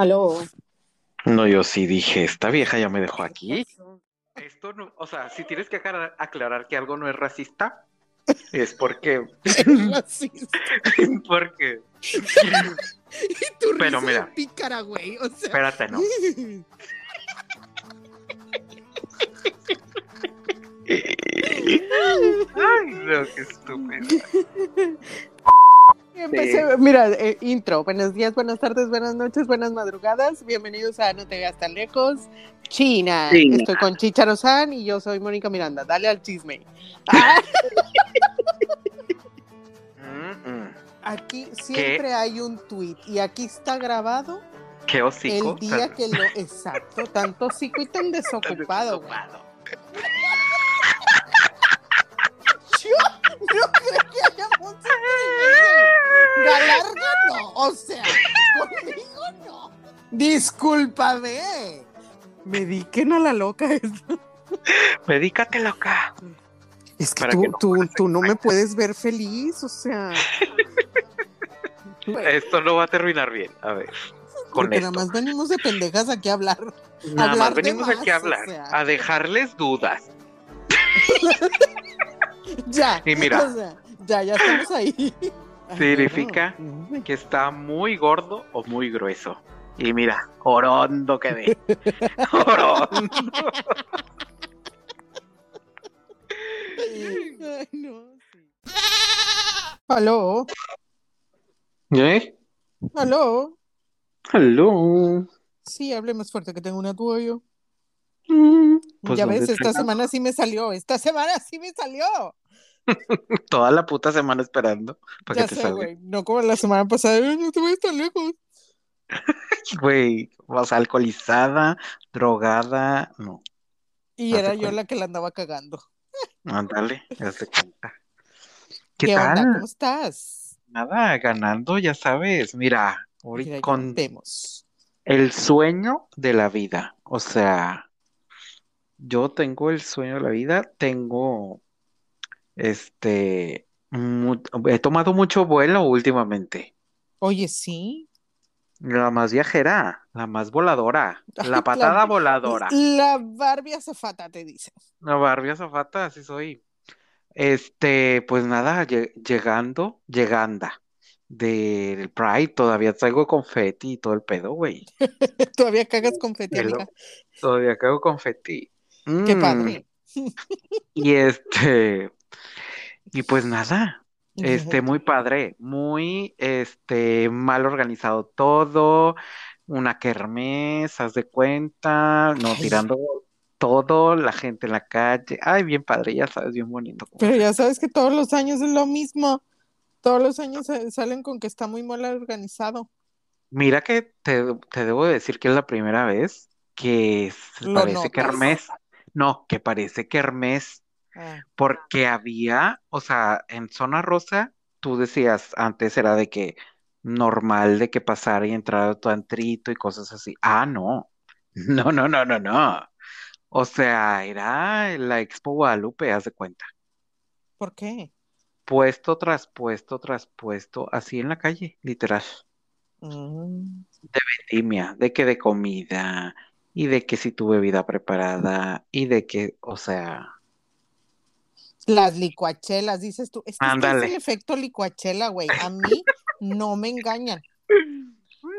Aló. No, yo sí dije, esta vieja ya me dejó aquí. Esto no, o sea, si tienes que aclarar, aclarar que algo no es racista, es porque. Racista. porque. Y tu Pero mira. de pícara, güey. O sea. Espérate, no. Ay, no, qué estúpido. Empecé- Mira, eh, intro. Buenos días, buenas tardes, buenas noches, buenas madrugadas. Bienvenidos a No te veas tan lejos. China. China. Estoy con Chicharo San y yo soy Mónica Miranda. Dale al chisme. Ah, Mm, mm. aquí siempre hay un tweet y aquí está grabado Qué hocico. el día que lo. Exacto, tan tóxico y tan desocupado, no creo que haya mucho privilegio. Galarga no, o sea, conmigo no. Discúlpame. Mediquen a la loca. Medícate loca. Es que tú, que no tú, tú no me puedes ver feliz, o sea. Esto no va a terminar bien. A ver. Con Porque esto. nada más venimos de pendejas aquí a hablar. Nada hablar más de venimos más, aquí a o hablar, sea. a dejarles dudas. Ya. Y mira. o sea, ya, ya estamos ahí. Significa que está muy gordo o muy grueso. Y mira, orondo quedé. orondo. Ay, no. Aló, ¿Eh? aló. Hello. Sí, hable más fuerte que tengo una toalla. Pues, ya ¿dónde ves, esta semana sí me salió. Esta semana sí me salió. Toda la puta semana esperando para Ya que te sé, salga. No como la semana pasada. "Ay, No te vayas tan lejos. Güey, o sea, alcoholizada, drogada, no. Y era yo la que la andaba cagando. Ándale, haz de cuenta. ¿Qué, ¿Qué, tal? onda? ¿Cómo estás? Nada, ganando, ya sabes. Mira, ahorita Mira, ya con vemos. el sueño de la vida. O sea, yo tengo el sueño de la vida, tengo, este, he tomado mucho vuelo últimamente. Oye, sí. La más viajera, la más voladora, la la- patada voladora. La Barbie azafata te dice. La Barbie azafata, así soy. Este, pues nada, lle- llegando, lleganda del Pride, todavía traigo confeti y todo el pedo, güey. Todavía cagas confeti, amiga. Todavía cago confeti. Qué Mm, padre. Y este, y pues nada, este, muy padre, muy, este, mal organizado todo, una kermés, haz de cuenta, no Ay. tirando todo, la gente en la calle, ay, bien padre, ya sabes, bien bonito. Pero ya sabes que todos los años es lo mismo. Todos los años sa- salen con que está muy mal organizado. Mira que te, te debo decir que es la primera vez que se ¿Lo parece notas? kermés, no, que parece kermés. Ah, Porque había, o sea, en zona rosa, tú decías, antes era de que normal de que pasara y entrara tu antrito y cosas así. Ah, no. No, no, no, no, no. O sea, era la Expo Guadalupe, haz de cuenta. ¿por qué? Puesto tras puesto tras puesto, así en la calle, literal. Mm. Vendimia, de que de comida, y de que si tu bebida preparada, y de que, o sea, Las licuachelas, dices tú. Es que es el efecto licuachela, güey. A mí no me engañan.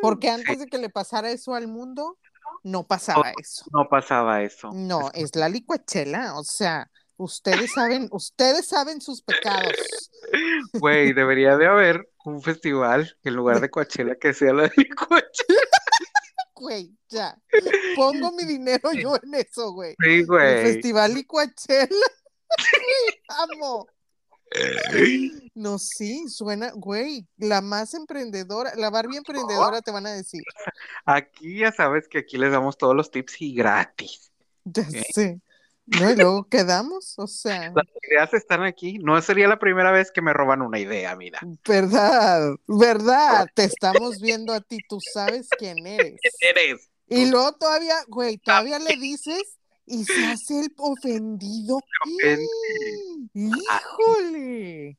Porque antes de que le pasara eso al mundo, no pasaba eso. no pasaba eso. No, es la licuachela. O sea, ustedes saben, ustedes saben sus pecados. Güey, debería de haber un festival en lugar de Coachella que sea la de Coachella. Güey, ya. Pongo mi dinero yo en eso, güey. Sí, El güey. festival licuachela. Amo. No, sí, suena, güey, la más emprendedora, la Barbie emprendedora te van a decir. Aquí ya sabes que aquí les damos todos los tips y gratis. Ya sé. No, y luego quedamos, o sea, Las ideas están aquí. No sería la primera vez que me roban una idea, mira. verdad, verdad, te estamos viendo a ti, tú sabes quién eres. Eres. Y luego todavía, güey, todavía le dices y se hace el ofendido. Híjole.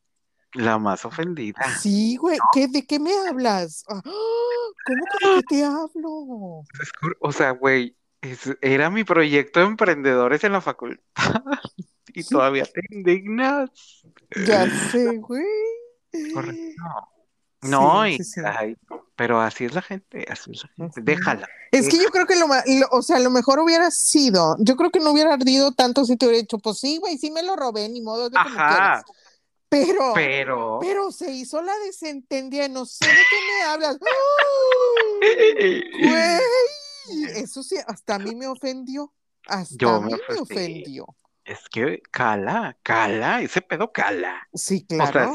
La más ofendida. Sí, güey, ¿qué, ¿de qué me hablas? Ah, ¿Cómo que de qué te hablo? Es cur- O sea, güey, es- era mi proyecto de emprendedores en la facultad y todavía te indignas. Ya sé, güey. Correcto. No, Sí, y, sí, sí. ay, pero así es la gente, así es la gente. Déjala. Es que yo creo que lo, lo- o sea, lo mejor hubiera sido, yo creo que no hubiera ardido tanto si te hubiera dicho, pues sí, güey, sí me lo robé, ni modo de Ajá. Pero, pero. pero se hizo la desentendida, no sé de qué me hablas. Güey, eso sí, hasta a mí me ofendió. Hasta Yo a mí me ofendió. Es que cala, cala, ese pedo cala. Sí, O sea, claro.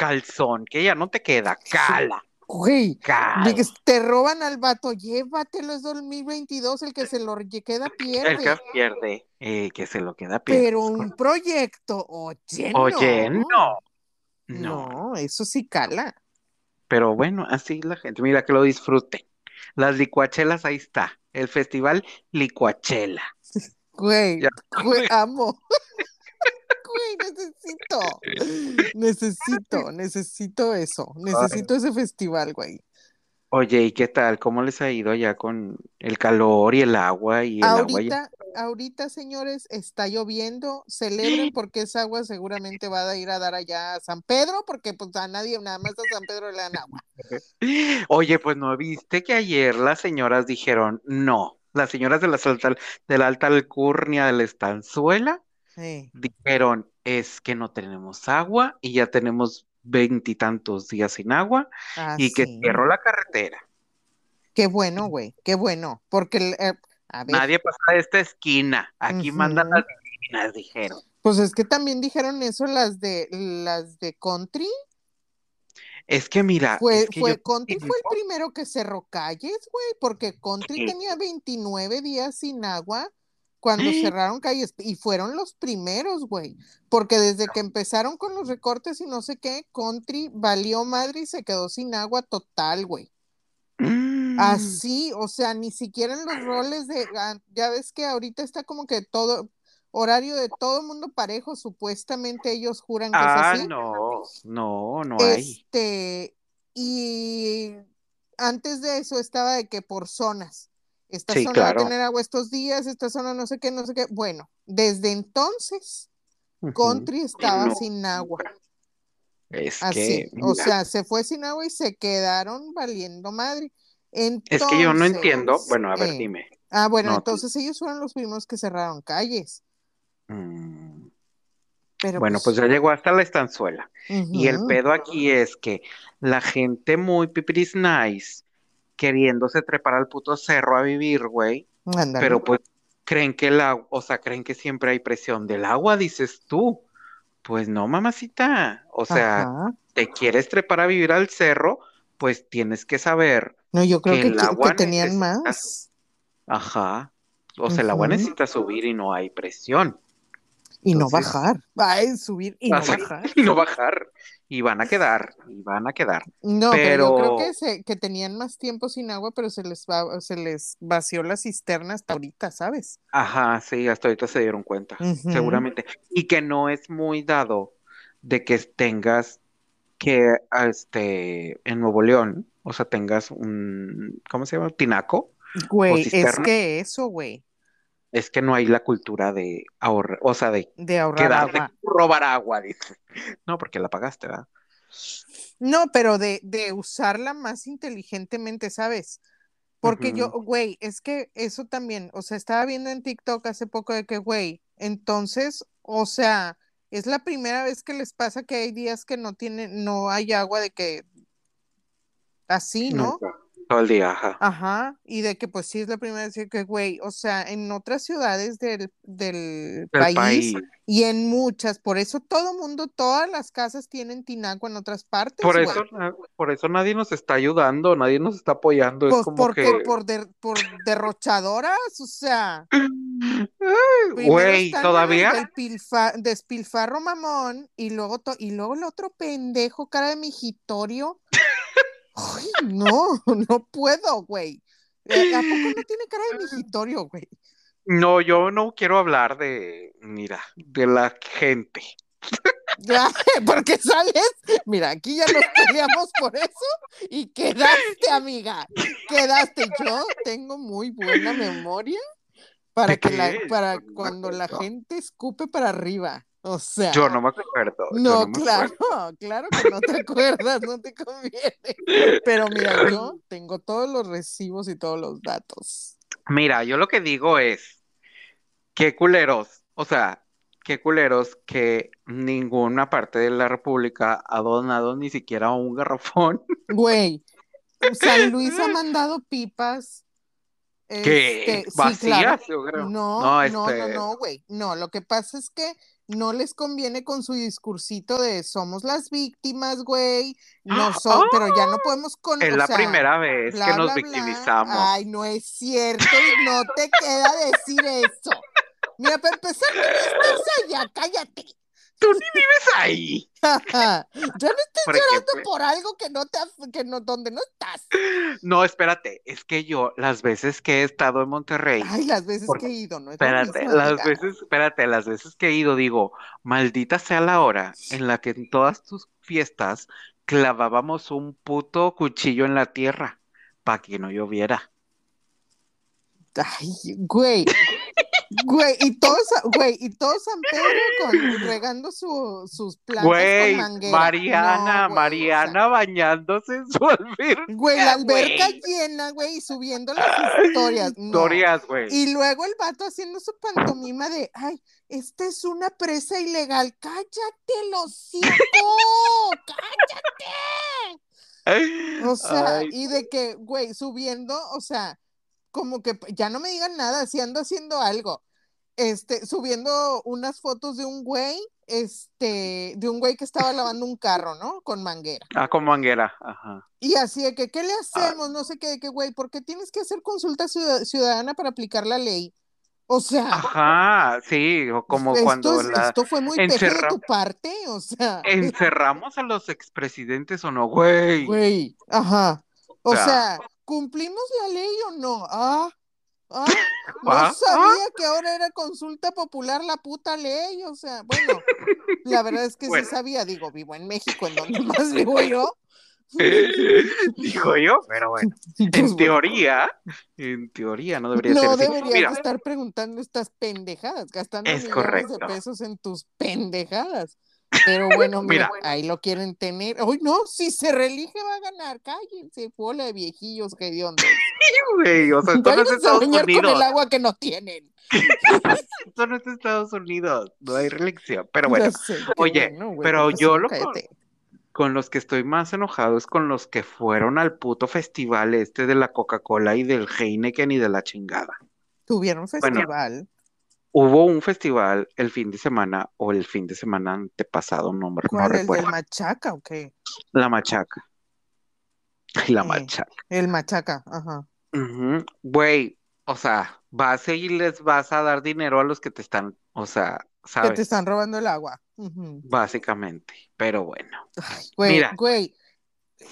Calzón, que ya no te queda, cala, Güey, cala. te roban al vato, llévatelo, es 2022, el que se lo queda El que pierde. pierde, eh, que se lo queda pierde. Pero un proyecto, oye, Oye, no. no. Eso sí cala. pero bueno, así la gente, mira que lo disfrute. Las licuachelas, ahí está. El festival Licuachela. Güey, güey, amo. Güey, necesito. Necesito, necesito eso. Necesito ese festival, güey. Oye, ¿y qué tal? ¿Cómo les ha ido allá con el calor y el agua y el agua? ya- Ahorita, ahorita, señores, está lloviendo. Celebren porque esa agua seguramente va a ir a dar allá a San Pedro, porque pues a nadie, nada más a San Pedro le dan agua. Oye, pues no viste que ayer las señoras dijeron no. Las señoras de la de la alta alcurnia de la estanzuela Dijeron es que no tenemos agua y ya tenemos veintitantos días sin agua ah, y que sí. cierro la carretera. Qué bueno, güey, qué bueno. Porque, eh, a ver, Nadie pasa de esta esquina. Aquí mandan las divinas, dijeron. pues es que también dijeron eso las de las de Country. Es que mira, Fue, es que fue Country fue el primero que cerró calles, güey, porque Country Sí. tenía 29 días sin agua cuando cerraron calles y fueron los primeros, güey, porque desde que empezaron con los recortes y no sé qué, Country valió madre y se quedó sin agua total, güey. mm, Así, o sea, ni siquiera en los roles de, ah, ya ves que ahorita está como que todo, horario de todo mundo parejo, supuestamente ellos juran que es ah, así. no, no, no hay. Este, y antes de eso estaba de que por zonas. Esta Sí, zona claro. va a tener agua estos días, esta zona no sé qué, no sé qué. Bueno, desde entonces, Ujú. Country estaba No, sin agua. Es Así, que, o sea, se fue sin agua y se quedaron valiendo madre. es que yo no entiendo. Bueno, a ver, eh, dime. Ah, bueno, No, entonces ellos fueron los primeros que cerraron calles. Mm, Pero Bueno, pues ya llegó hasta la estanzuela. Y el pedo aquí es que la gente muy pipiris nice, queriéndose trepar al puto cerro a vivir, güey, pero pues creen que el agua, o sea, creen que siempre hay presión del agua, dices tú. Pues no, mamacita. O sea, Ajá. te quieres trepar a vivir al cerro, pues tienes que saber No, yo creo que que, el agua que tenían necesita, más. ajá. O sea, el agua necesita subir y no hay presión. Y no bajar. Ay, subir y no bajar. y no bajar. Y van a quedar, y van a quedar. No, pero yo creo que se, que tenían más tiempo sin agua, pero se les va, se les vació la cisterna hasta ahorita, ¿sabes? ajá, sí, hasta ahorita se dieron cuenta, seguramente. Y que no es muy dado de que tengas que, este, en Nuevo León, o sea, tengas un, ¿cómo se llama? Tinaco Güey, es que eso, güey, Es que no hay la cultura de ahorrar, o sea, de de ahorrar quedarte agua. robar agua, dice. No, porque la pagaste, ¿verdad? No, pero de, de usarla más inteligentemente, ¿sabes? Porque yo, güey, es que eso también, o sea, estaba viendo en TikTok hace poco de que, güey, entonces, o sea, es la primera vez que les pasa que hay días que no tienen, no hay agua de que así, ¿no? Nunca. Todo el día, ajá. Ajá, y de que pues sí es la primera vez que, güey, o sea, en otras ciudades del, del país país. y en muchas, por eso todo mundo, todas las casas tienen tinaco en otras partes, Por güey. eso, por eso nadie nos está ayudando, nadie nos está apoyando. Es Pues como porque que, por, der- por derrochadoras, o sea, Ay, güey, todavía. pilfa- despilfarro mamón y luego, to- y luego el otro pendejo, cara de migitorio. Ay, no, no puedo, güey. Eh, ¿A poco no tiene cara de migitorio, güey? No, yo no quiero hablar de, mira, de la gente. Ya, porque sales, mira, aquí ya nos peleamos por eso y quedaste, amiga, quedaste. Yo tengo muy buena memoria para ¿De que la, para cuando la gente escupe para arriba. O sea, Yo no me acuerdo. no, me claro, acuerdo. claro que no te acuerdas, no te conviene. Pero mira, yo tengo todos los recibos y todos los datos. Mira, yo lo que digo es, qué culeros, o sea, qué culeros que ninguna parte de la República ha donado ni siquiera un garrafón. Güey, San Luis ha mandado pipas. ¿Qué? Este, sí, Vacías, claro. yo creo. No, No, no, no, este- no, güey. No, lo que pasa es que no les conviene con su discursito de somos las víctimas, güey. No son, pero ya no podemos con. Es o la sea, primera vez bla, que nos bla, bla. victimizamos. Ay, no es cierto, y no te queda decir eso. Mira, para empezar, no estás allá, cállate. Tú ni vives ahí, ya no estés por llorando ejemplo. por algo que no te, que no, donde no estás. No, espérate, es que yo las veces que he estado en Monterrey, Ay, las veces Porque- que he ido, ¿no? Es espérate, mismo, las veces, espérate, las veces que he ido, digo, maldita sea la hora en la que en todas tus fiestas clavábamos un puto cuchillo en la tierra para que no lloviera. Ay, güey. Güey, y todos, güey, y todo San Pedro con, regando su- sus plantas Güey, con manguera. Mariana, No, güey, o sea, Mariana bañándose en su alberca. Güey, la alberca güey. llena, güey, y subiendo las historias. No. Historias, güey. Y luego el vato haciendo su pantomima de, ay, esta es una presa ilegal. Cállate, los cállate. O sea, Ay, y de que, güey, subiendo, o sea, como que ya no me digan nada, si ando haciendo algo. Este, subiendo unas fotos de un güey, este, de un güey que estaba lavando un carro, ¿no? Con manguera. ah, con manguera, ajá. Y así de que, ¿qué le hacemos? No sé qué, de que, güey, ¿por qué tienes que hacer consulta ciudad- ciudadana para aplicar la ley? O sea, Ajá, sí, como esto, cuando la- esto fue muy peje de encerra- tu parte, o sea, encerramos a los expresidentes o no, güey. güey, ajá. O sea, sea, ¿cumplimos la ley o no? Ah, ah, no Ah, sabía que ahora era consulta popular la puta ley, o sea, bueno, la verdad es que Bueno. sí sabía, digo, vivo en México, en donde más vivo yo. Dijo yo, pero bueno, Pues, en bueno. teoría, en teoría no debería No ser así. deberías Mira, estar preguntando estas pendejadas, gastando Es millones correcto. de pesos en tus pendejadas. Pero bueno, mira, Mira. ahí lo quieren tener. Uy, no, si se reelige va a ganar. Cállense, bola de viejillos que hediondos. güey, o sea, esto no es Estados con Unidos. el agua que no tienen. Esto no es Estados Unidos, no hay reelección. Pero bueno, sé, oye, bueno, pero porque si yo lo cállate. con los que estoy más enojado es con los que fueron al puto festival este de la Coca-Cola y del Heineken y de la chingada. Tuvieron Bueno, festival. Hubo un festival el fin de semana o el fin de semana antepasado, no, no ¿Cuál? ¿El del recuerdo. machaca o qué? La machaca. La Eh. machaca. El machaca, ajá. Güey, o sea, vas y les vas a dar dinero a los que te están, o sea, Que te ¿sabes? están robando el agua. Básicamente. Pero bueno. Güey, güey.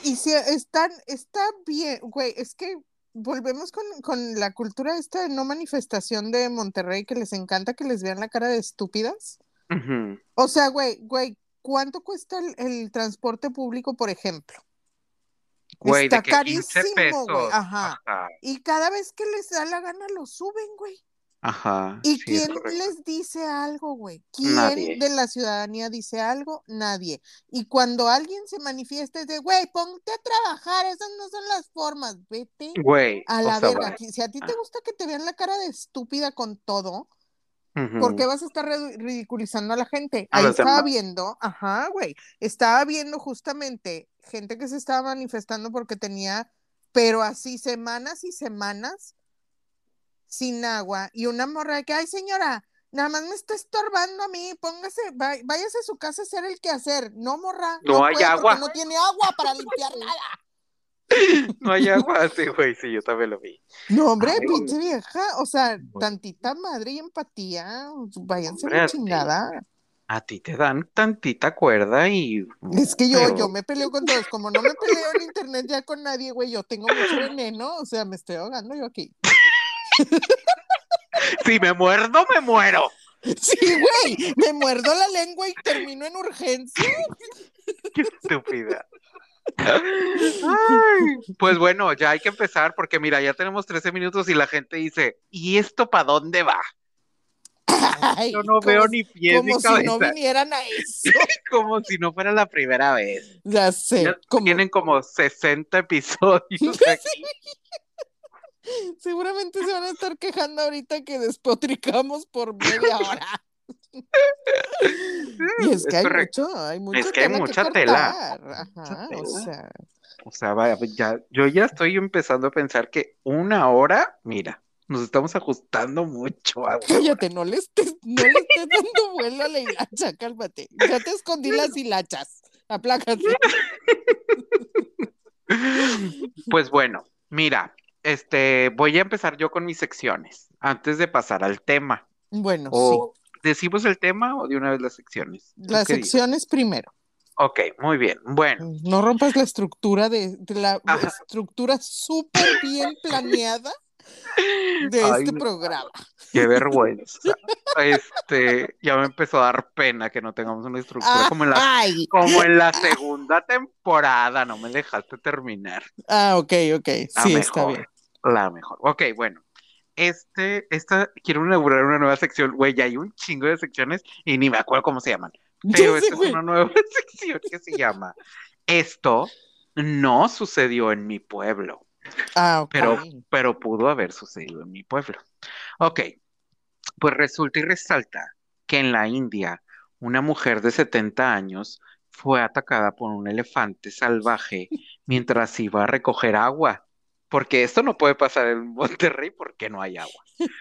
Y si están, está bien, güey, es que volvemos con, con la cultura esta de no manifestación de Monterrey, que les encanta que les vean la cara de estúpidas. Ujú. O sea, güey, güey, ¿cuánto cuesta el, el transporte público, por ejemplo? Güey, Está de que 15 carísimo, güey. Ajá. Y cada vez que les da la gana lo suben, güey. Ajá. ¿Y sí, quién les dice algo, güey? ¿Quién Nadie. de la ciudadanía dice algo? Nadie. Y cuando alguien se manifiesta es de, güey, ponte a trabajar, esas no son las formas, vete Güey, a la verga. Si a ti te ah. gusta que te vean la cara de estúpida con todo, Ujú. ¿por qué vas a estar ridiculizando a la gente? A Ahí estaba viendo, ajá, güey, estaba viendo justamente gente que se estaba manifestando porque tenía, pero así semanas y semanas sin agua y una morra que, ay señora, nada más me está estorbando a mí, póngase, vá- váyase a su casa a hacer el quehacer, no morra, No hay agua. no tiene agua para limpiar nada. No hay agua, sí, güey, sí, yo también lo vi. No, hombre, Ay, güey. pinche vieja, o sea, tantita madre y empatía, váyanse Hombre, a chingada. A ti te dan tantita cuerda y... Es que yo, Pero- yo me peleo con todos, como no me peleo en internet ya con nadie, güey, yo tengo mucho veneno, o sea, me estoy ahogando yo aquí. Si me muerdo, me muero. Sí, güey, me muerdo la lengua y termino en urgencia. Qué estúpida. Ay, pues bueno, ya hay que empezar porque mira, ya tenemos 13 minutos y la gente dice, ¿y esto para dónde va? Ay, Yo no veo si- ni pies ni Como si cabeza. no vinieran a eso. Como si no fuera la primera vez. Ya sé. Ya como- Tienen como 60 episodios aquí. Seguramente se van a estar quejando ahorita que despotricamos por media hora. Y es que hay mucho, hay Es que hay mucha tela. Ajá, tela. o sea, O sea, vaya, pues ya, yo ya estoy empezando a pensar que una hora, mira, nos estamos ajustando mucho a una hora. cállate, no le estés, no le estés dando vuelo a la hilacha, cálmate. Ya te escondí las hilachas. Aplácate. Pues bueno, mira, este, voy a empezar yo con mis secciones antes de pasar al tema. Bueno, O decimos el tema o de una vez las secciones. sí. ¿Tú Las secciones primero. Ok, muy bien. Bueno, No rompas la estructura de, de la Ajá. estructura súper bien planeada de Ay, este no. programa. qué vergüenza. Este, ya me empezó a dar pena que no tengamos una estructura como en la, como en la segunda temporada. No me dejaste terminar. ah, ok, ok. La Sí, está mejor, bien. La mejor. Ok, bueno. Este, esta, quiero inaugurar una nueva sección. Güey, ya hay un chingo de secciones y ni me acuerdo cómo se llaman. Pero esta es una nueva sección que se llama Esto no sucedió en mi pueblo, Ah, pero, pero pudo haber sucedido en mi pueblo. Ok, pues resulta y resalta que en la India una mujer de 70 años fue atacada por un elefante salvaje mientras iba a recoger agua. Porque esto no puede pasar en Monterrey porque no hay agua.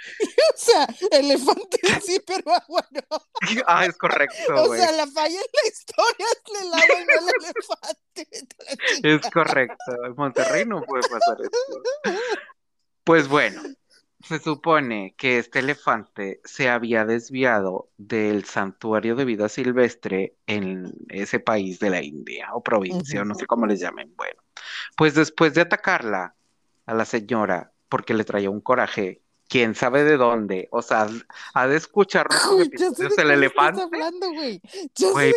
O sea, elefante sí, pero agua no. Ah, es correcto, O sea, la falla en la historia es el agua y no el elefante. Es correcto, en Monterrey no puede pasar esto. Pues bueno, se supone que este elefante se había desviado del santuario de vida silvestre en ese país de la India o provincia, no sé cómo les llamen. Bueno, pues después de atacarla a la señora porque le traía un coraje, quién sabe de dónde, o sea, ha de escuchar sé de el estás elefante. hablando, güey.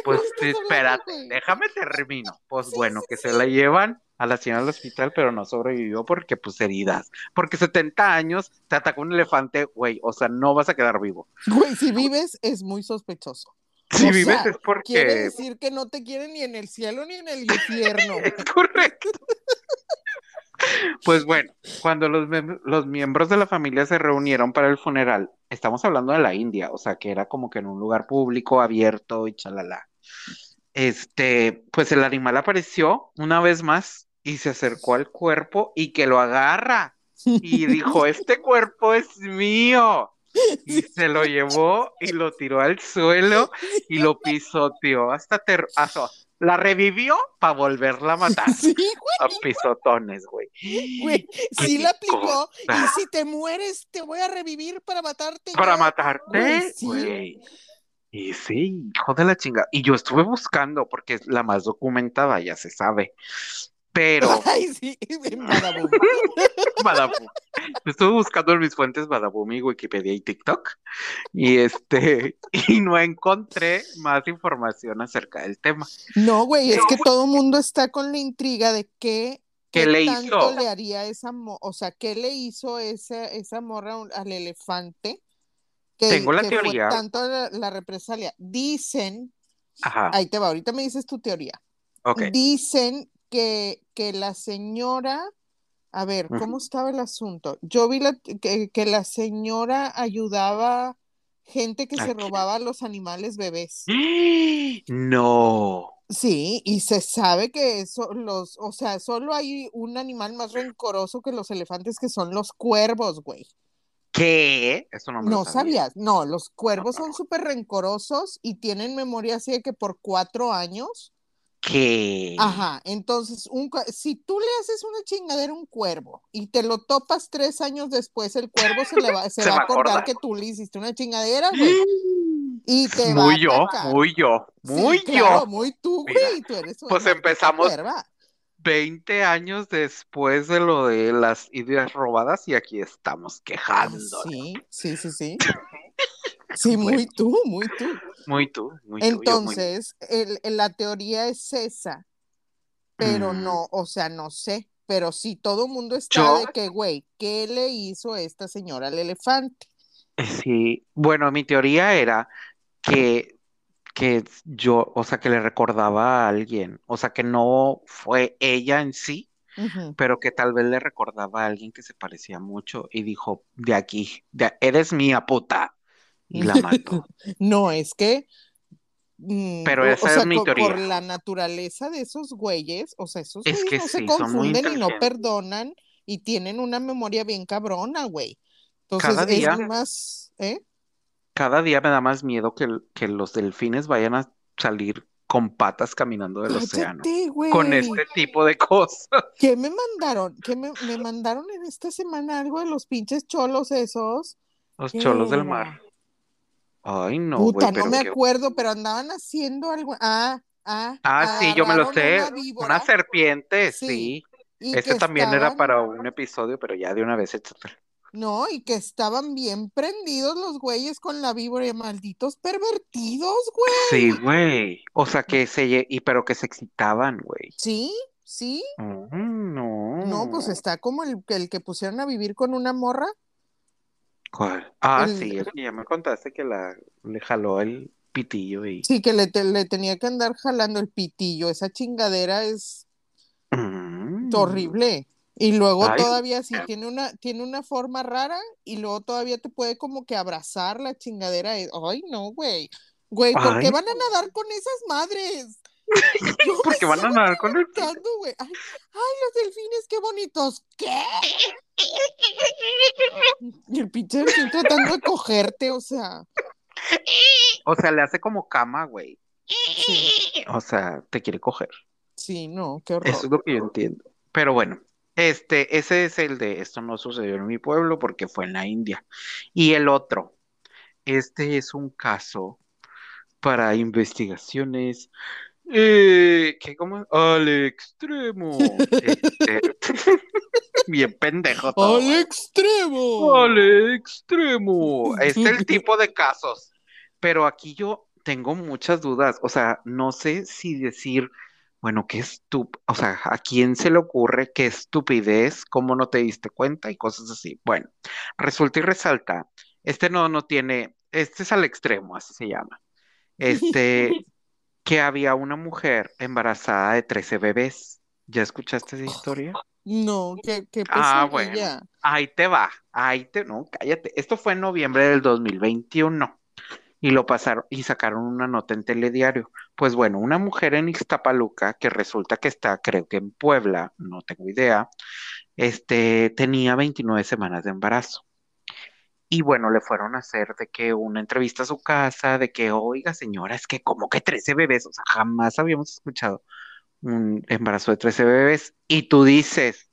Pues espérate, déjame termino. Pues Sí, bueno, sí, que sí. se la llevan a la señora al hospital, pero no sobrevivió porque pues heridas. Porque 70 años te atacó un elefante, güey, o sea, no vas a quedar vivo. Güey, si vives es muy sospechoso. Si O vives sea, es porque Quiere decir que no te quieren ni en el cielo ni en el infierno. es correcto. Pues bueno, cuando los, los miembros de la familia se reunieron para el funeral, estamos hablando de la India, o sea, que era como que en un lugar público, abierto y chalala. Este, pues el animal apareció una vez más y se acercó al cuerpo y que lo agarra y dijo, este cuerpo es mío. Y se lo llevó y lo tiró al suelo y lo pisoteó hasta ter- hasta- la revivió para volverla a matar Sí, a pisotones, güey. güey, sí la aplicó. cosa. Y si te mueres, te voy a revivir para matarte. Para ya. matarte, Güey, sí. güey. Y sí, hijo de la chinga. Y yo estuve buscando porque es la más documentada, ya se sabe. Pero, Ay, sí, en Badabum. Badabum. Estuve buscando en mis fuentes Badabum y Wikipedia y TikTok. Y este, y no encontré más información acerca del tema. No, güey, es que todo el mundo está con la intriga de qué, ¿Qué le tanto hizo? le haría esa, o sea, qué le hizo esa, esa morra al elefante. Que, Tengo la que fue teoría. tanto la, la represalia. Dicen, Ajá, ahí te va, ahorita me dices tu teoría. ok. Dicen que, que la señora, a ver. ¿cómo estaba el asunto? Yo vi la- que, que la señora ayudaba gente que ¿A se robaba a los animales bebés. No. Sí, y se sabe que eso, los, o sea, solo hay un animal más rencoroso que los elefantes que son los cuervos, güey. ¿Qué? Eso no me lo No sabía. sabías, no, los cuervos No. son súper rencorosos y tienen memoria así de que por cuatro años, ¿Qué? ajá, entonces, un, si tú le haces una chingadera a un cuervo y te lo topas tres años después, el cuervo se, le va, se Se va a acordar que tú le hiciste una chingadera, güey, y te va a Muy yo, muy yo, Sí, muy claro, yo. muy tú, güey, tú eres pues empezamos- cuerva. 20 años después de lo de las ideas robadas y aquí estamos Ah, quejando. sí, sí, sí, sí. Sí, muy Bueno. tú, muy tú. Muy tú, muy tú. Entonces, el- el- la teoría es esa, pero Mm. no, o sea, no sé, pero sí todo el mundo está Yo- de que, güey, ¿qué le hizo esta señora al elefante? Sí, bueno, mi teoría era que, que yo, o sea, que le recordaba a alguien, o sea, que no fue ella en sí, pero que tal vez le recordaba a alguien que se parecía mucho y dijo, de aquí, de- eres mía, puta, la mató. No, es que, mm, Pero o esa es mi co- por, teoría. la naturaleza de esos güeyes, o sea, esos Es güeyes que no se sí, confunden y no perdonan y tienen una memoria bien cabrona, güey. Entonces, Cada es día- más, ¿eh? Cada día me da más miedo que, que los delfines vayan a salir con patas caminando del océano. Con este tipo de cosas. ¿Qué me mandaron? ¿Qué me, me mandaron en esta semana algo de los pinches cholos esos? Los ¿Qué cholos del era? mar. Ay, no, Puta, pero no me qué- acuerdo, pero andaban haciendo algo. Ah, ah. Ah, sí, yo me lo sé. Una, serpiente, Sí, sí. que también era para un episodio, pero ya de una vez, etcétera. No, y que estaban bien prendidos los güeyes con la víbora malditos pervertidos, güey. Sí, güey. O sea, que se, y pero que se excitaban, güey. Sí, sí. Mm, no. No, pues está como el, el que pusieron a vivir con una morra. ¿Cuál? Ah, el- sí, ya me contaste que la le jaló el pitillo y. Sí, que le, te- le tenía que andar jalando el pitillo. Esa chingadera es Mm. horrible. Y luego Ay. todavía sí tiene una, tiene una forma rara y luego todavía te puede como que abrazar la chingadera. Ay, no, güey. Güey, ¿por qué van a nadar con esas madres? Yo Porque van a nadar con el. Ay, ay, los delfines, qué bonitos. ¿Qué? Y el pinche delfín tratando de cogerte, o sea. O sea, le hace como cama, güey. Sí, O sea, te quiere coger. sí, no, qué horror. Eso es lo que yo entiendo. Pero bueno, este, ese es el de esto no sucedió en mi pueblo porque fue en la India. Y el otro, este es un caso para investigaciones eh, ¿qué cómo? Al extremo. Este, bien pendejo todo. ¡Al extremo! Al extremo. Este es el tipo de casos. Pero aquí yo tengo muchas dudas. O sea, no sé si decir, bueno, qué estúpido, o sea, ¿a quién se le ocurre qué estupidez? ¿Cómo no te diste cuenta? Y cosas así. Bueno, resulta y resalta. Este no, no tiene, este es al extremo, así se llama. Este, que había una mujer embarazada de 13 bebés. ¿Ya escuchaste esa historia? No, qué, qué Ah, pesadilla. Ahí te va, ahí te, no, cállate. Esto fue en noviembre del 2021 y lo pasaron y sacaron una nota en Telediario. Pues bueno, una mujer en Ixtapaluca que resulta que está, creo que en Puebla, no tengo idea, este, tenía 29 semanas de embarazo. Y bueno, le fueron a hacer de que una entrevista a su casa, de que, oiga, señora, es que como que 13 bebés, o sea, jamás habíamos escuchado un embarazo de 13 bebés. Y tú dices,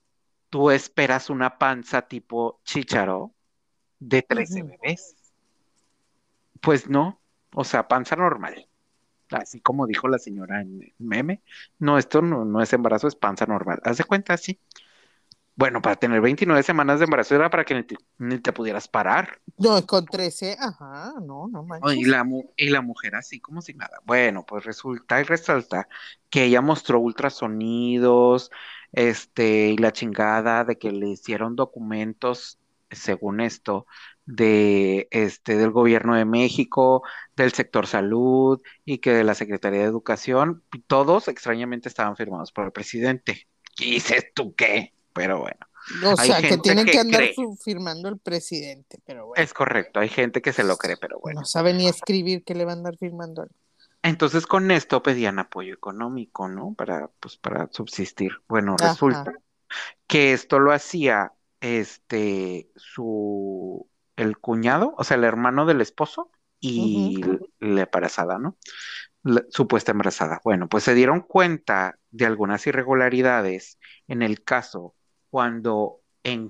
tú esperas una panza tipo chícharo de 13 Ujú. bebés. Pues no, o sea, panza normal. Así como dijo la señora en el meme. No, esto no, no es embarazo, es panza normal. Haz de cuenta así. Bueno, para tener 29 semanas de embarazo era para que ni te, ni te pudieras parar. No, con 13, ajá, no, no Y manches. la, mu- y la mujer así como si nada. Bueno, pues resulta y resalta que ella mostró ultrasonidos, este, y la chingada de que le hicieron documentos, según esto, de este, del gobierno de México, del sector salud y que de la Secretaría de Educación, y todos extrañamente estaban firmados por el presidente. ¿Y dices tú qué? Pero bueno. O hay sea, que tienen que que andar firmando el presidente, pero bueno, Es correcto, hay gente que se lo cree, pero bueno. no sabe ni escribir que le van a andar firmando. Entonces con esto pedían apoyo económico, ¿no? Para, pues, para subsistir. Bueno, Ajá. resulta que esto lo hacía este su el cuñado, o sea, el hermano del esposo y la embarazada, ¿no? La supuesta embarazada. Bueno, pues se dieron cuenta de algunas irregularidades en el caso cuando en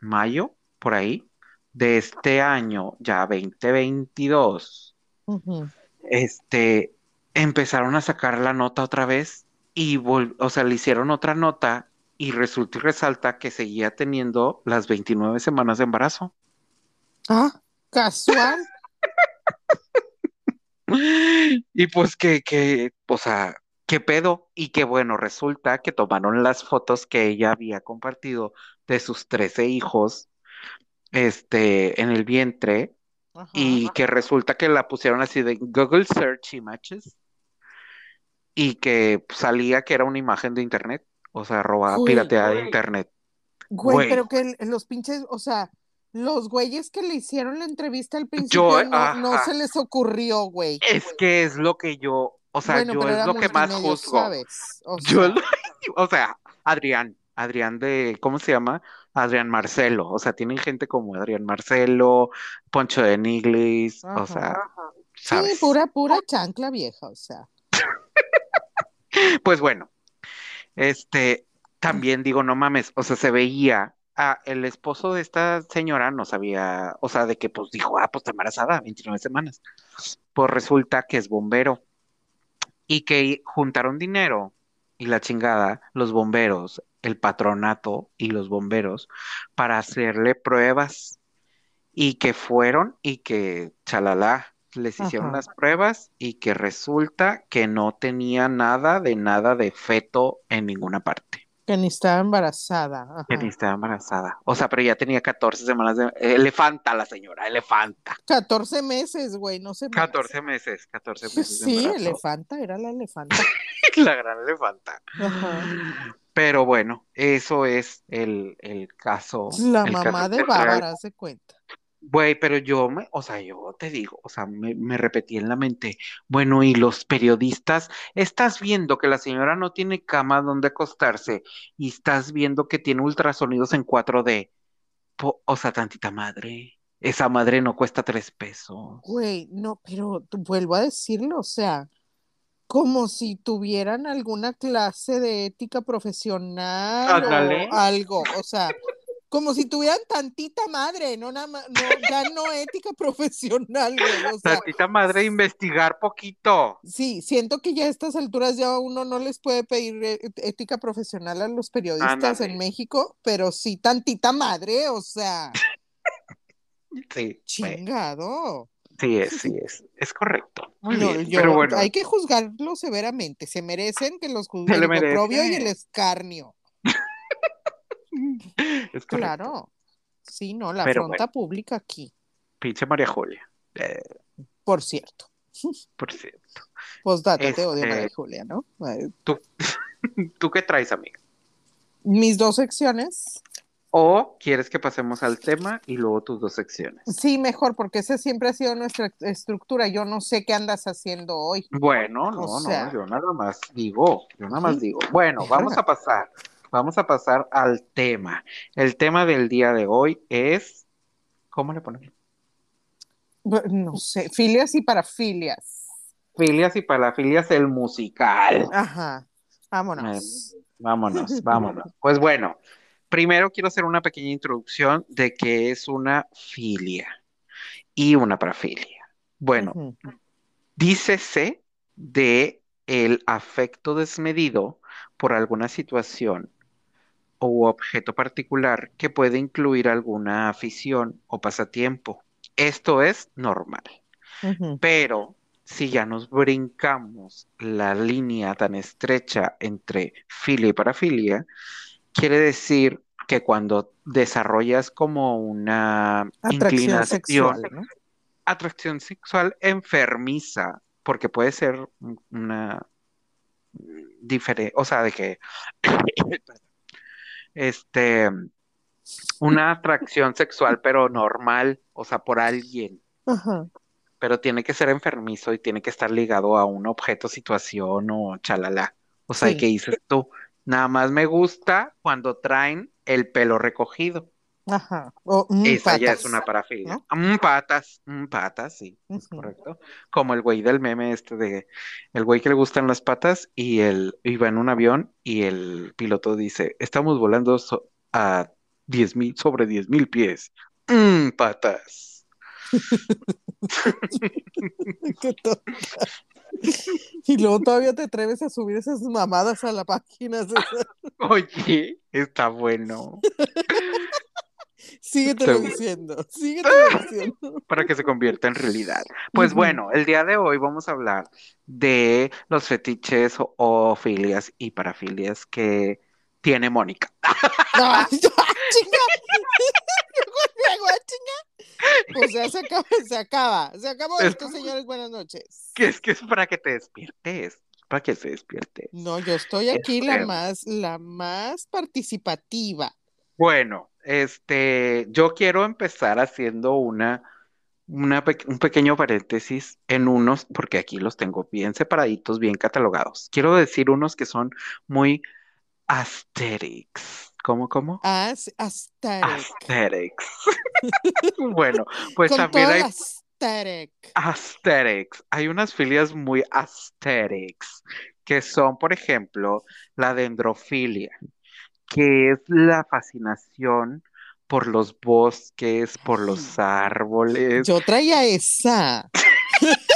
mayo, por ahí, de este año, ya 2022 Ujú. este, empezaron a sacar la nota otra vez y, o sea, le hicieron otra nota y resulta y resalta que seguía teniendo las 29 semanas de embarazo. Ah, casual. Y pues que, que, o sea, qué pedo. Y que bueno, resulta que tomaron las fotos que ella había compartido de sus 13 hijos, este, en el vientre, Ajá. y que resulta que la pusieron así de Google Search Images, y que salía que era una imagen de internet, o sea, robada, Güey. pirateada de internet. Güey, Güey. pero que los pinches, o sea, los güeyes que le hicieron la entrevista al principio Yo, no, se les ocurrió, güey. Es que es lo que yo, o sea, bueno, yo es lo que más juzgo. ¿sabes? O Yo, sea, lo- o sea, Adrián, Adrián de, ¿cómo se llama? Adrián Marcelo, o sea, tienen gente como Adrián Marcelo, Poncho de Niglis, o Ajá. sea, sí, pura, pura chancla vieja, o sea. Pues bueno, este, también digo, no mames, o sea, se veía, ah, el esposo de esta señora no sabía, o sea, de que pues dijo, ah, pues está embarazada, 29 semanas. Pues resulta que es bombero y que juntaron dinero y la chingada, los bomberos, el patronato y los bomberos para hacerle pruebas y que fueron y que chalala, les hicieron Ajá. las pruebas y que resulta que no tenía nada de nada de feto en ninguna parte, Que ni estaba embarazada. que ni estaba embarazada. O sea, pero ya tenía 14 semanas de... Elefanta la señora, elefanta. 14 meses, güey, no se 14 meses, 14 meses Sí, elefanta, era la elefanta. La gran elefanta. Ajá. Pero bueno, eso es el, el caso. La el mamá caso de. Bárbara, se cuenta. Güey, pero yo me, o sea, yo te digo, o sea, me, me repetí en la mente, bueno, y los periodistas, estás viendo que la señora no tiene cama donde acostarse y estás viendo que tiene ultrasonidos en 4D. Po- o sea, tantita madre, esa madre no cuesta tres pesos. Güey, no, pero vuelvo a decirlo, o sea, como si tuvieran alguna clase de ética profesional o algo, o sea, como si tuvieran tantita madre, no nada más, no, ya no ética profesional, güey, o sea, Tantita madre, investigar poquito. sí, siento que ya a estas alturas ya uno no les puede pedir eh, ética profesional a los periodistas Ándale. en México, pero sí tantita madre, o sea, Sí, chingado. sí es, sí es, es correcto. Muy No, bien, yo- pero bueno. hay que juzgarlo severamente. Se merecen que los juzguen el oprobio y el escarnio. Es. Claro. Sí, no, la Pero afronta pública aquí, Pinche María Julia, eh, por cierto. por cierto. Postdata, te odio, Este- María Julia, ¿no? ¿Tú, ¿tú qué traes, amiga? Mis dos secciones, ¿O quieres que pasemos al tema y luego tus dos secciones? sí, mejor, porque esa siempre ha sido nuestra estructura. Yo no sé qué andas haciendo hoy. Bueno, no, O sea- no, yo nada más digo, yo nada más digo. Bueno, vamos a pasar, vamos a pasar al tema. El tema del día de hoy es, ¿cómo le ponemos? No sé, filias y parafilias. Filias y parafilias, el musical. Ajá, vámonos. Vámonos, vámonos. Pues bueno, primero quiero hacer una pequeña introducción de qué es una filia y una parafilia. Bueno, Ujú. dícese de el afecto desmedido por alguna situación u objeto particular que puede incluir alguna afición o pasatiempo. Esto es normal. Pero si ya nos brincamos la línea tan estrecha entre filia y parafilia, quiere decir que cuando desarrollas como una Atracción inclinación, sexual, ¿no? atracción sexual enfermiza, porque puede ser una diferente, o sea, de que, este, una atracción sexual, pero normal, o sea, por alguien Ajá. pero tiene que ser enfermizo y tiene que estar ligado a un objeto, situación o chalala. O sea, Sí. ¿qué dices tú? Nada más me gusta cuando traen el pelo recogido. Ajá. O, mm, Esa ya es una parafilia. Mm, patas, mm, patas, sí, es correcto. Como el güey del meme este de el güey que le gustan las patas y él iba en un avión y el piloto dice, estamos volando so- a 10 mil, sobre 10 mil pies. Mm, patas. Qué. Y luego todavía te atreves a subir esas mamadas a la página. César. Oye, está bueno. Síguetelo Te- diciendo, síguetelo diciendo. para que se convierta en realidad. Pues bueno, el día de hoy vamos a hablar de los fetiches o, o filias y parafilias que tiene Mónica. ¡Ay, chinga! Luego, ah, chinga. Pues ya se acaba, se acaba. Se acabó Es- esto, señores. Buenas noches. Que es que es para que te despiertes, para que se despierte. No, yo estoy aquí la Este- más, la más participativa. Bueno, este, yo quiero empezar haciendo una, un pequeño paréntesis en unos, porque aquí los tengo bien separaditos, bien catalogados. Quiero decir unos que son muy aesthetics. ¿Cómo, cómo? As, aesthetic. Aesthetics. Bueno, pues Con también hay aesthetic. aesthetics. Hay unas filias muy aesthetics, que son, por ejemplo, la dendrofilia, que es la fascinación por los bosques, por los árboles, Yo traía esa.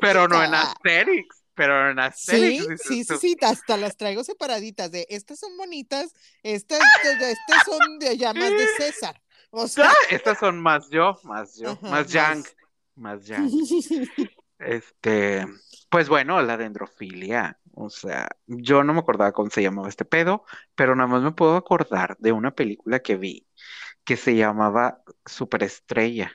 pero no en aesthetics, pero en Sí, dices sí, sí, tú. sí, hasta las traigo separaditas de estas son bonitas, estas, estas son de llamas de César. O sea, Ah, estas son más yo, más yo, Ajá, más. yang, más yang. Este, pues bueno, la dendrofilia. O sea, yo no me acordaba cómo se llamaba este pedo, pero nada más me puedo acordar de una película que vi que se llamaba Superestrella.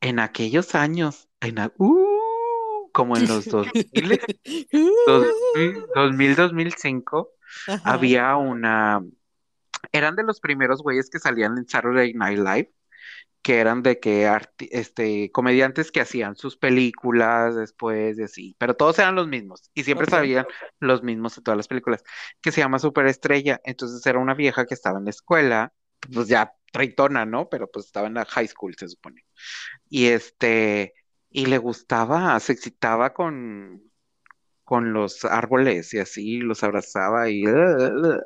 En aquellos años, en, a- uh, como en los 2000, 2000, 2000, 2005, Ajá. había una, eran de los primeros güeyes que salían en Saturday Night Live, que eran de que este, comediantes que hacían sus películas después de así, pero todos eran los mismos y siempre Ok. sabían los mismos en todas las películas, que se llama Superestrella. Entonces era una vieja que estaba en la escuela, pues ya treintona, ¿no? Pero pues estaba en la high school, se supone. Y este, y le gustaba, se excitaba con, con los árboles y así, los abrazaba y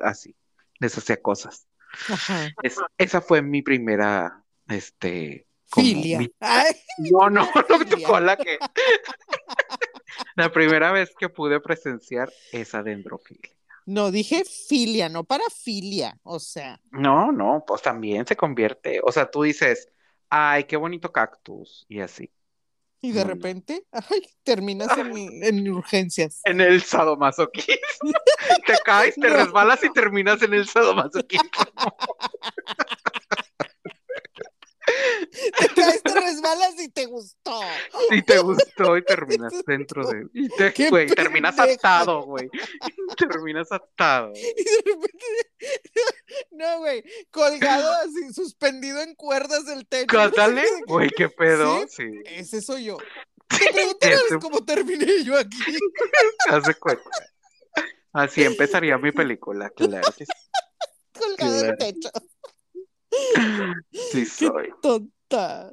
así, les hacía cosas. Ajá. Es- esa fue mi primera, este, como Filia. mi- Ay, no, no, no me tocó la que, la primera vez que pude presenciar esa dendrofilia. no, dije filia, no para filia. O sea, No, no, pues también se convierte, o sea, tú dices, ay, qué bonito cactus, y así. y de no. repente, ay, terminas en, en urgencias. En el sadomasoquismo. Te caes, te No. resbalas y terminas en el sadomasoquismo. Te caes, te resbalas y te gustó. Y te gustó y terminas dentro de... Y te, terminas atado, güey. Terminas atado. Y de repente, no, güey, colgado así, suspendido en cuerdas del techo. Cántale, güey, qué pedo. Sí, Ese soy yo. Te preguntarás Ese- cómo terminé yo aquí. haz de cuenta. Así empezaría mi película, claro que sí. Colgado del Claro. techo. Sí Qué soy. tonta.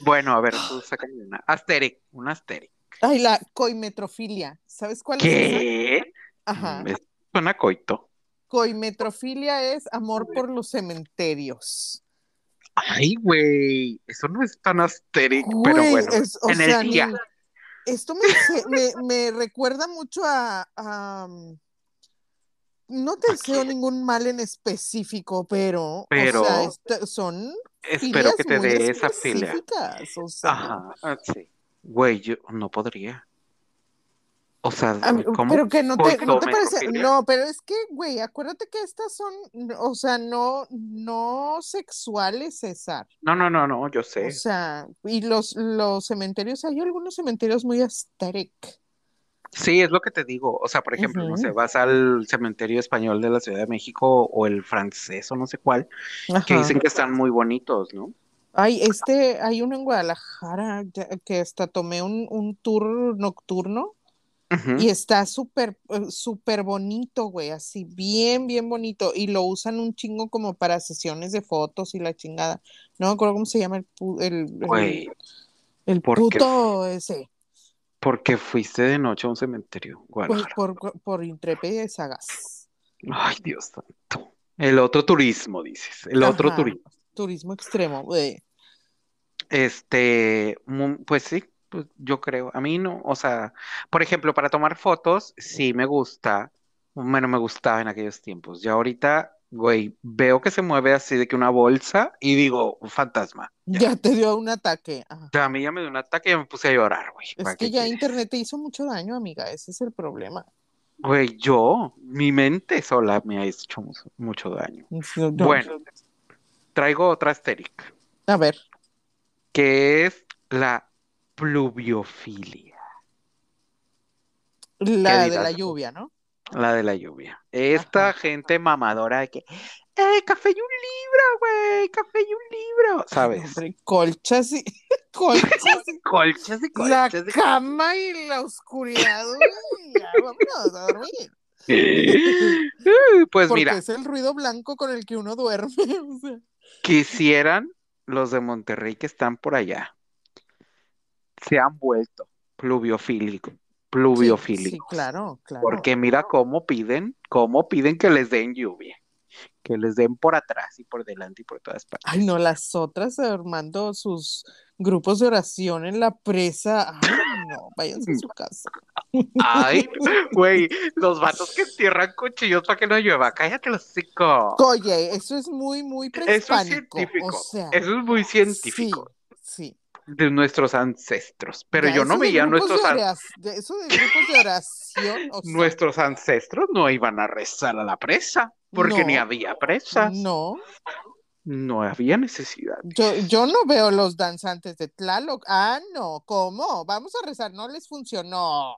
Bueno, a ver, tú sácame una. Asterix, un Asterix. Ay, la coimetrofilia. ¿Sabes cuál es esa? ¿Qué? Ajá. Mm, es- Suena coito. Coimetrofilia es amor por los cementerios. Ay, güey, eso no es tan Asterix, pero bueno, es- o en sea, el día. ni- esto me, me, me recuerda mucho a, a, um, no te deseo ningún mal en específico, pero, Pero- o sea, esta- son Espero que te dé esa filia. o sea, Ajá, ah, sí. Güey, yo no podría. O sea, ¿cómo? pero que no te, no te parece, no, pero es que, güey, acuérdate que estas son, o sea, no, no sexuales, César. No, no, no, no, yo sé. O sea, y los, los cementerios, hay algunos cementerios muy aesthetic. Sí, es lo que te digo. O sea, por ejemplo, no sé, vas al cementerio español de la Ciudad de México o el francés o no sé cuál, que dicen que están muy bonitos, ¿no? Ay, este, hay uno en Guadalajara que hasta tomé un, un tour nocturno y está súper, eh, súper bonito, güey, así, bien, bien bonito. Y lo usan un chingo como para sesiones de fotos y la chingada. No me acuerdo cómo se llama el, el, el- el puto ese, porque fuiste de noche a un cementerio, por, Guadalajara. por, por intrépida y sagaz. Ay, Dios santo. El otro turismo, dices. El otro turismo. Turismo extremo, güey. Este, pues sí, pues yo creo. A mí no, o sea, por ejemplo, para tomar fotos, sí me gusta. Bueno, me gustaba en aquellos tiempos. Ya ahorita Güey, veo que se mueve así de que una bolsa y digo, un fantasma. Ya te dio un ataque. Ajá. A mí ya me dio un ataque y ya me puse a llorar, güey. Es ¿Para que ya internet te hizo mucho daño, amiga. Ese es el problema. Güey, yo, mi mente sola me ha hecho mu- mucho daño. No, no. Bueno, traigo otra estérica, A ver. que es la pluviofilia, La de la lluvia, ¿no? La de la lluvia. Esta Ajá. gente mamadora de que, ¡eh, café y un libro, güey! ¡Café y un libro! ¿Sabes? Hombre, colchas y colchas y Colchas y la colchas y cama y la oscuridad, güey. Vámonos a dormir. Pues Porque mira, es el ruido blanco con el que uno duerme. o sea. quisieran los de Monterrey que están por allá, se han vuelto pluviofílicos, Sí, sí, pluviofílicos. claro, claro. Porque mira cómo piden, cómo piden que les den lluvia, que les den por atrás y por delante y por todas partes. Ay, no, las otras armando sus grupos de oración en la presa. Ay, no, váyanse a su casa. Ay, güey, los vatos que entierran cuchillos para que no llueva, cállate los hocico. Oye, eso es muy, muy Eso es prehispánico. científico, O sea, eso es muy científico sí, sí. De nuestros ancestros. Pero Ya, yo no veía nuestros, de an- orac- de- eso de grupos de oración, o sea, nuestros ancestros no iban a rezar a la presa, porque ni No. había presas, no. no había necesidad. Yo, yo no veo los danzantes de Tlaloc. Ah, no, ¿cómo? Vamos a rezar, no les funcionó.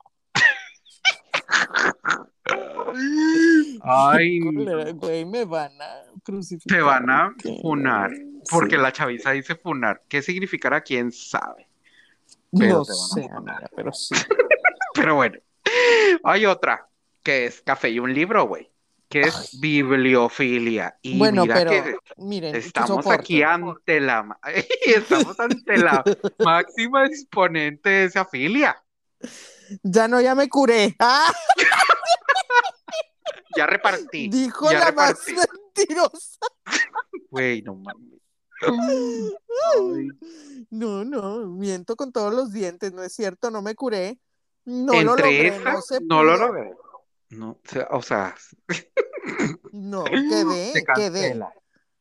Ay, güey, me van a crucificar. te van a ¿qué? Porque Sí. la chaviza dice funar. ¿Qué significará? ¿Quién sabe? No pero te van a funar. pero sí. Pero bueno, hay otra que es café y un libro, güey, que es Ay. bibliofilia. Y Bueno, mira pero que miren, estamos aquí ante la, estamos ante la máxima exponente de esa filia. Ya no, ya me curé. ¡Ah! Ya repartí, Dijo ya la más mentirosa. Güey, no mames. No, no, miento con todos los dientes, no es cierto, no me curé. No lo logré, esas, no se no lo logré. No, o sea, No, quedé, se quedé. cancela.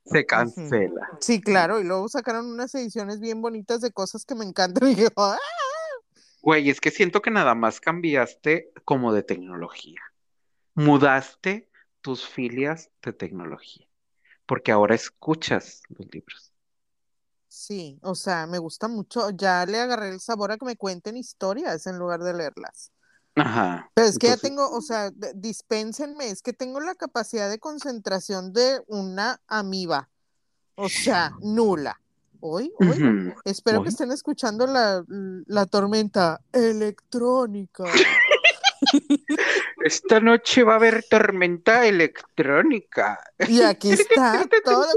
Se cancela. Sí, claro, y luego sacaron unas ediciones bien bonitas de cosas que me encantan. Y yo, ¡ah! Güey, es que siento que nada más cambiaste como de tecnología. Mudaste tus filias de tecnología. Porque ahora escuchas los libros. Sí, o sea, me gusta mucho. Ya le agarré el sabor a que me cuenten historias en lugar de leerlas. Ajá. Pero es que ya tengo, o sea, dispénsenme, es que tengo la capacidad de concentración de una amiba. O sea, nula. Hoy, hoy, espero Hoy. que estén escuchando la, la tormenta electrónica. Esta noche va a haber tormenta electrónica. Y aquí está todo.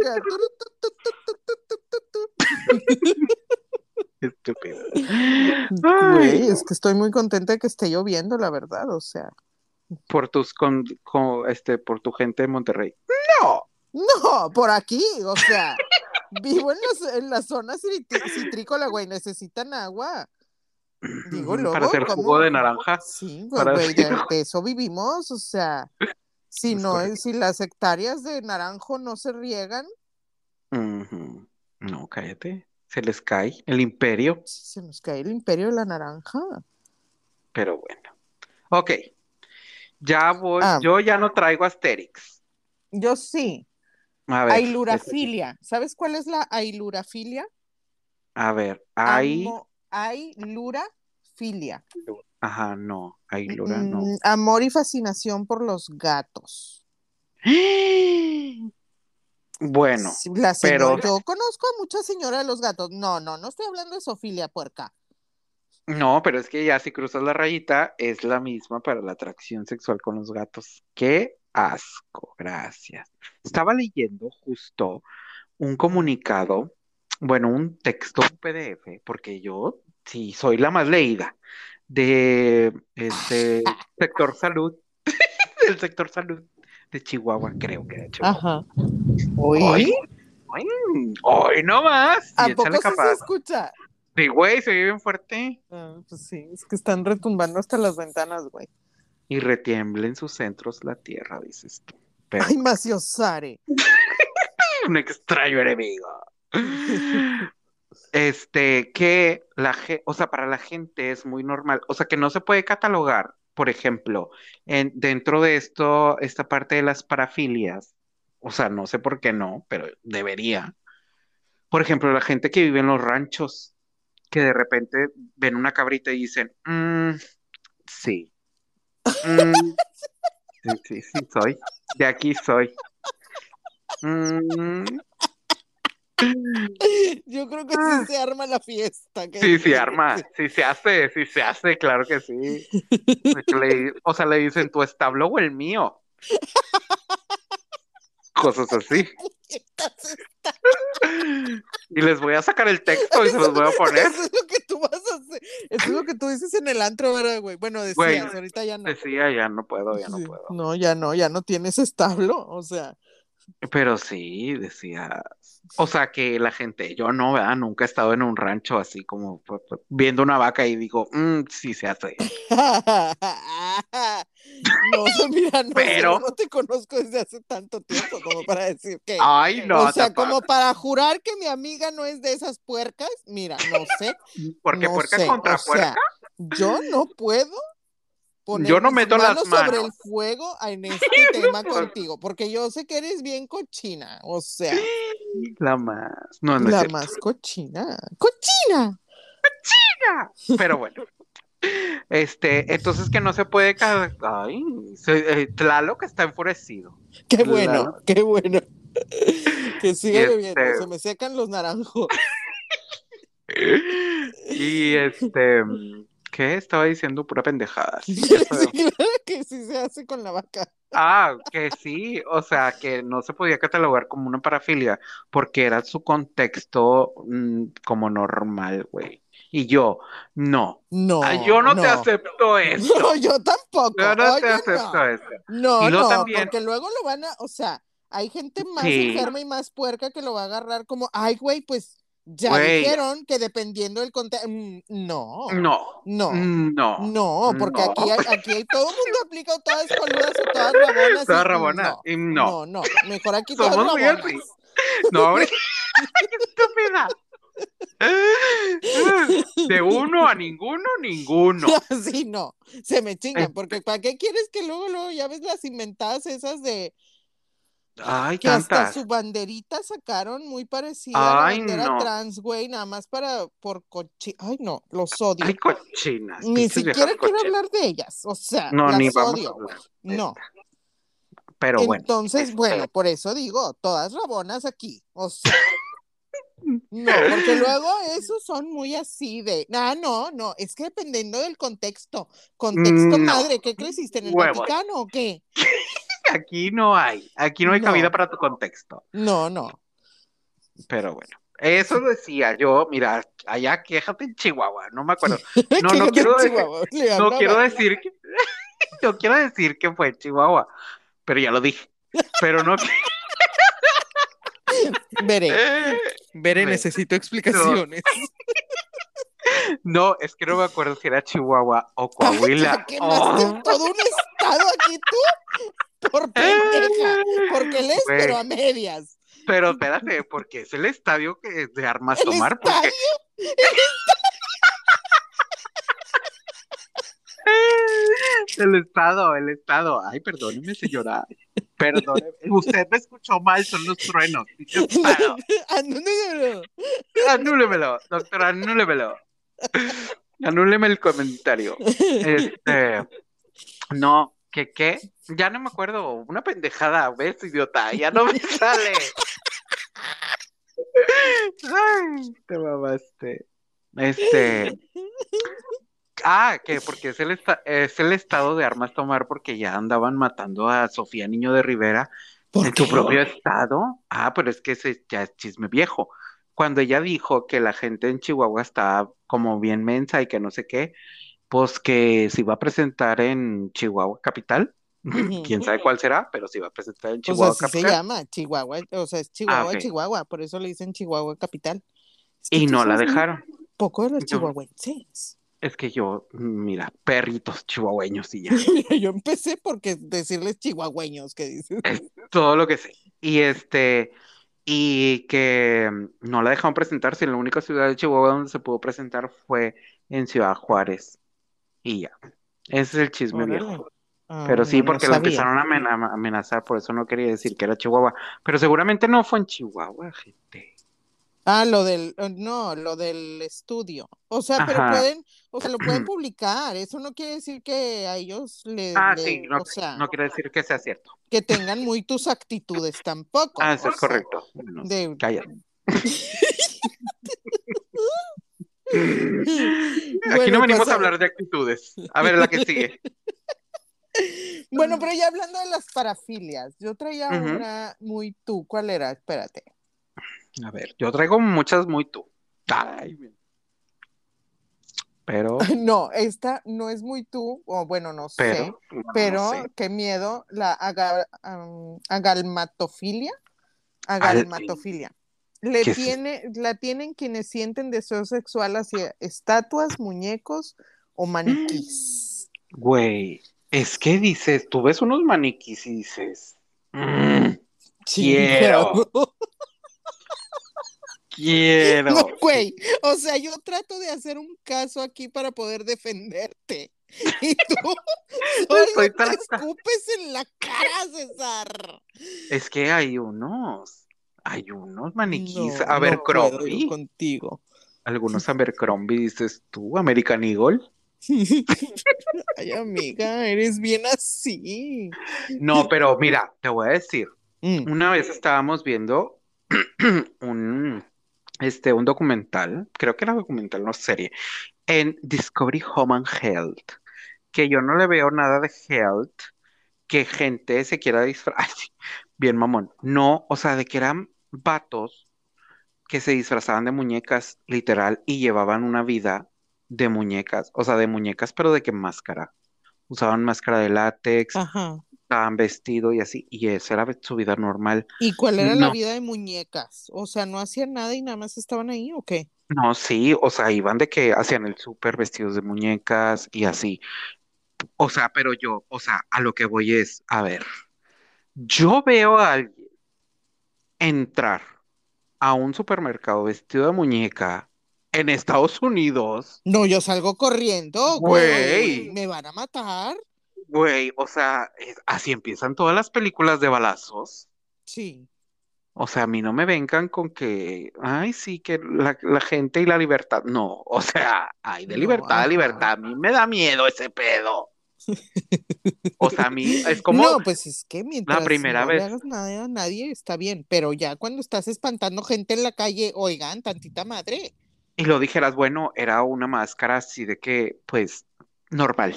Estúpido. Güey, es que estoy muy contenta de que esté lloviendo, la verdad. O sea, por tus con, con- este, por tu gente de Monterrey. No. no, por aquí, o sea, vivo en, los- en la zona citrícola, güey, necesitan agua. Digo, Para hacer ¿cómo? jugo de naranja. Sí, güey, Para güey, de, hacer- de eso vivimos, o sea, si Es no, correcto. si las hectáreas de naranjo no se riegan. No, cállate. Se les cae el imperio. se nos cae el imperio de la naranja. Pero bueno. Ok. Ya voy. Ah. Yo ya no traigo Asterix. Yo sí, A ver. ailurafilia. ¿Sabes cuál es la ailurafilia? A ver. Hay. Amo- ailurafilia. Ajá, no. Ailura, no. Mm, amor y fascinación por los gatos. Bueno, Sí, la señora- pero- yo conozco a mucha señora de los gatos. No, no, no estoy hablando de Sofilia puerca. no, pero es que ya si cruzas la rayita, es la misma para la atracción sexual con los gatos. Qué asco, gracias. Estaba leyendo justo un comunicado, bueno, un texto, un PDF, porque yo sí soy la más leída de este sector salud, del sector salud de Chihuahua, creo que de Chihuahua. Ajá. Hoy, hoy, hoy no más. ¿A Y poco se escucha? Sí, güey, se oye bien fuerte. Ah, pues sí, es que están retumbando hasta las ventanas, güey. Y retiembla en sus centros la tierra, dices tú. pero Ay, Maciosare. un extraño enemigo. Este, que la gente, o sea, para la gente es muy normal, o sea, que no se puede catalogar, por ejemplo, en, dentro de esto, esta parte de las parafilias, o sea, no sé por qué no, pero debería. Por ejemplo, la gente que vive en los ranchos, que de repente ven una cabrita y dicen, "Mm, sí, Mm, sí, sí, sí, soy, de aquí soy. Mm, Yo creo que Ah. sí se arma la fiesta. que- Sí, sí, arma, sí se hace, sí se hace, claro que sí. Le- o sea, le dicen tu establo o el mío. Cosas así. Y les voy a sacar el texto y se los voy a poner. Eso es lo que tú vas a hacer. Eso es lo que tú dices en el antro, ¿verdad, güey? Bueno, decías, Güey, ahorita ya no. Decía, ya no puedo, ya no puedo. No, ya no, ya no tienes establo, o sea. Pero sí, decía. O sea, que la gente, yo no, ¿verdad? Nunca he estado en un rancho así como pu- pu- viendo una vaca y digo, "Mm, sí se hace. No, mira, no, no te conozco desde hace tanto tiempo como para decir que. Ay, no, o sea, como para jurar que mi amiga no es de esas puercas, mira, no sé. Porque no puerca sé, contra o puerca. sea, yo no puedo poner Yo no meto las manos sobre el manos. fuego en este tema contigo, porque yo sé que eres bien cochina, o sea, La más. No, no es la más cochina. ¡Cochina! Pero bueno. Este, entonces que no se puede. Ay, se- eh, Tlaloc está enfurecido. ¡Qué bueno! ¡Qué bueno! Que lloviendo, este- se me secan los naranjos. Y este. ¿Qué? Estaba diciendo pura pendejada. sí, Sí, eso que sí se hace con la vaca. Ah, que sí, o sea, que no se podía catalogar como una parafilia porque era su contexto mm, como normal, güey. Y yo, no, No, Ah, yo no, te acepto esto. No, yo tampoco. Yo no te acepto no. esto. No, no, también- porque luego lo van a, o sea, hay gente más enferma y más puerca que lo va a agarrar como, ay, güey, pues ya Güey. dijeron que dependiendo del contexto. No, No, no, no. no, porque no. aquí, hay, aquí hay- todo el mundo aplica todas coludas o todas rabonas. Toda y rabona. No, Y no. no, no, mejor aquí todas Somos rabonas. No, ahorita- estúpida. De uno a ninguno, ninguno. Sí, no, se me chingan, Eh. porque ¿para qué quieres que luego, luego, ya ves las inventadas esas de Ay, que hasta tantas. su banderita sacaron muy parecida a la Ay, bandera no. trans, güey, nada más para, por cochi, ay no, los odio. Ay, cochinas. Ni siquiera quiero cochinas. hablar de ellas, o sea, No, las ni vamos odio, a hablar. güey. No, Pero bueno. entonces, bueno, por eso digo, todas rabonas aquí, o sea, no, porque luego esos son muy así de, ah, no, no, es que dependiendo del contexto, contexto No. madre, ¿qué creciste en el Huevos. Vaticano o qué? Aquí no hay, aquí no hay No. cabida para tu contexto. No, no, Pero bueno, eso decía yo, mira, allá quéjate en Chihuahua, no me acuerdo. No, no quiero decir, no quiero decir que, no quiero decir que fue Chihuahua, pero ya lo dije. Pero no, Veré, veré, Ve. necesito explicaciones. no, es que no me acuerdo si era Chihuahua o Coahuila. Quemaste Oh. todo un estado aquí tú por pendeja, porque lees Güey. pero a medias. Pero espérate, porque es el estadio que de armas ¿El tomar, porque el estado, el estado. Ay, perdóneme, señora. Perdóneme. Usted me escuchó mal, son los truenos. No. Anúlemelo, doctora, anúlemelo. Anúleme el comentario. Este, no, ¿qué qué? Ya no me acuerdo. Una pendejada, ¿ves, idiota? Ya no me sale. Ay, te mamaste. Este. Ah, que porque es el, esta- es el estado de armas tomar porque ya andaban matando a Sofía Niño de Rivera ¿Por en su qué? propio estado. Ah, pero es que ese ya es chisme viejo. Cuando ella dijo que la gente en Chihuahua estaba como bien mensa y que no sé qué, pues que se iba a presentar en Chihuahua capital. Quién sabe cuál será, pero se iba a presentar en Chihuahua así se capital. llama, Chihuahua, o sea, es Chihuahua, ok. Chihuahua, por eso le dicen Chihuahua capital. Es que Y no la dejaron. Poco de los chihuahuenses. Es que yo, mira, perritos chihuahueños y ya. Yo empecé porque decirles chihuahueños, ¿qué dices? Es todo lo que sé. Y este, y que mm, no la dejaron presentarse. La única ciudad de Chihuahua donde se pudo presentar fue en Ciudad Juárez. Y ya. Ese es el chisme viejo. Ah, Pero sí, no, no porque la sabía. empezaron a amen- a amenazar, por eso no quería decir que era Chihuahua. Pero seguramente no fue en Chihuahua, gente. Ah, lo del, eh, no, lo del estudio. O sea, pero pueden, o sea, lo pueden publicar. Eso no quiere decir que a ellos le, Ah, le- sí, no, o sea, no quiere decir que sea cierto. que tengan muy tus actitudes tampoco. Ah, eso es correcto. Bueno, sí, de- cállate. Aquí Bueno, no venimos a hablar de actitudes. A ver, la que sigue. Bueno, pero ya hablando de las parafilias, yo traía una muy tú. ¿Cuál era? Espérate. A ver, yo traigo muchas muy tú. Ay. Pero, No, esta no es muy tú, o bueno, no sé, pero, no, sé. qué miedo, la aga- am, agalmatofilia. Agalmatofilia. Le tiene, la tienen quienes sienten deseo sexual hacia estatuas, muñecos o maniquís. Güey, es que dices, tú ves unos maniquís y dices, "Mm, quiero, quiero. No, güey, o sea, yo trato de hacer un caso aquí para poder defenderte. Y tú solo te escupes en la cara, César. Es que hay unos, hay unos maniquís No, no Abercrombie, yo contigo. algunos Abercrombie, dices tú, American Eagle. Ay, amiga, eres bien así. No, pero mira, te voy a decir, Mm, una vez estábamos viendo un, este, un documental, creo que era documental, no serie, en Discovery Home and Health, que yo no le veo nada de health, que gente se quiera disfrazar, bien mamón, no, o sea, de que eran vatos que se disfrazaban de muñecas, literal, y llevaban una vida de muñecas, o sea, de muñecas, pero de qué máscara. Usaban máscara de látex, Ajá. estaban vestidos y así, y esa era su vida normal. ¿Y cuál era la vida de muñecas? O sea, ¿no hacían nada y nada más estaban ahí o qué? No, sí, o sea, iban de que hacían el súper vestidos de muñecas y así. O sea, pero yo, o sea, a lo que voy es, a ver, yo veo a alguien entrar a un supermercado vestido de muñeca en Estados Unidos, No, yo salgo corriendo, Güey. Me van a matar. güey, o sea, es- así empiezan todas las películas de balazos. Sí. O sea, a mí no me vengan con que, ay, sí, que la, la gente y la libertad. No, o sea, ay, de No, libertad a libertad. A mí me da miedo ese pedo. O sea, a mí es como, No, pues es que mientras primera no le vez. hagas nada a nadie está bien, pero ya cuando estás espantando gente en la calle, oigan, tantita madre. y lo dijeras, bueno, era una máscara así de que, pues, normal.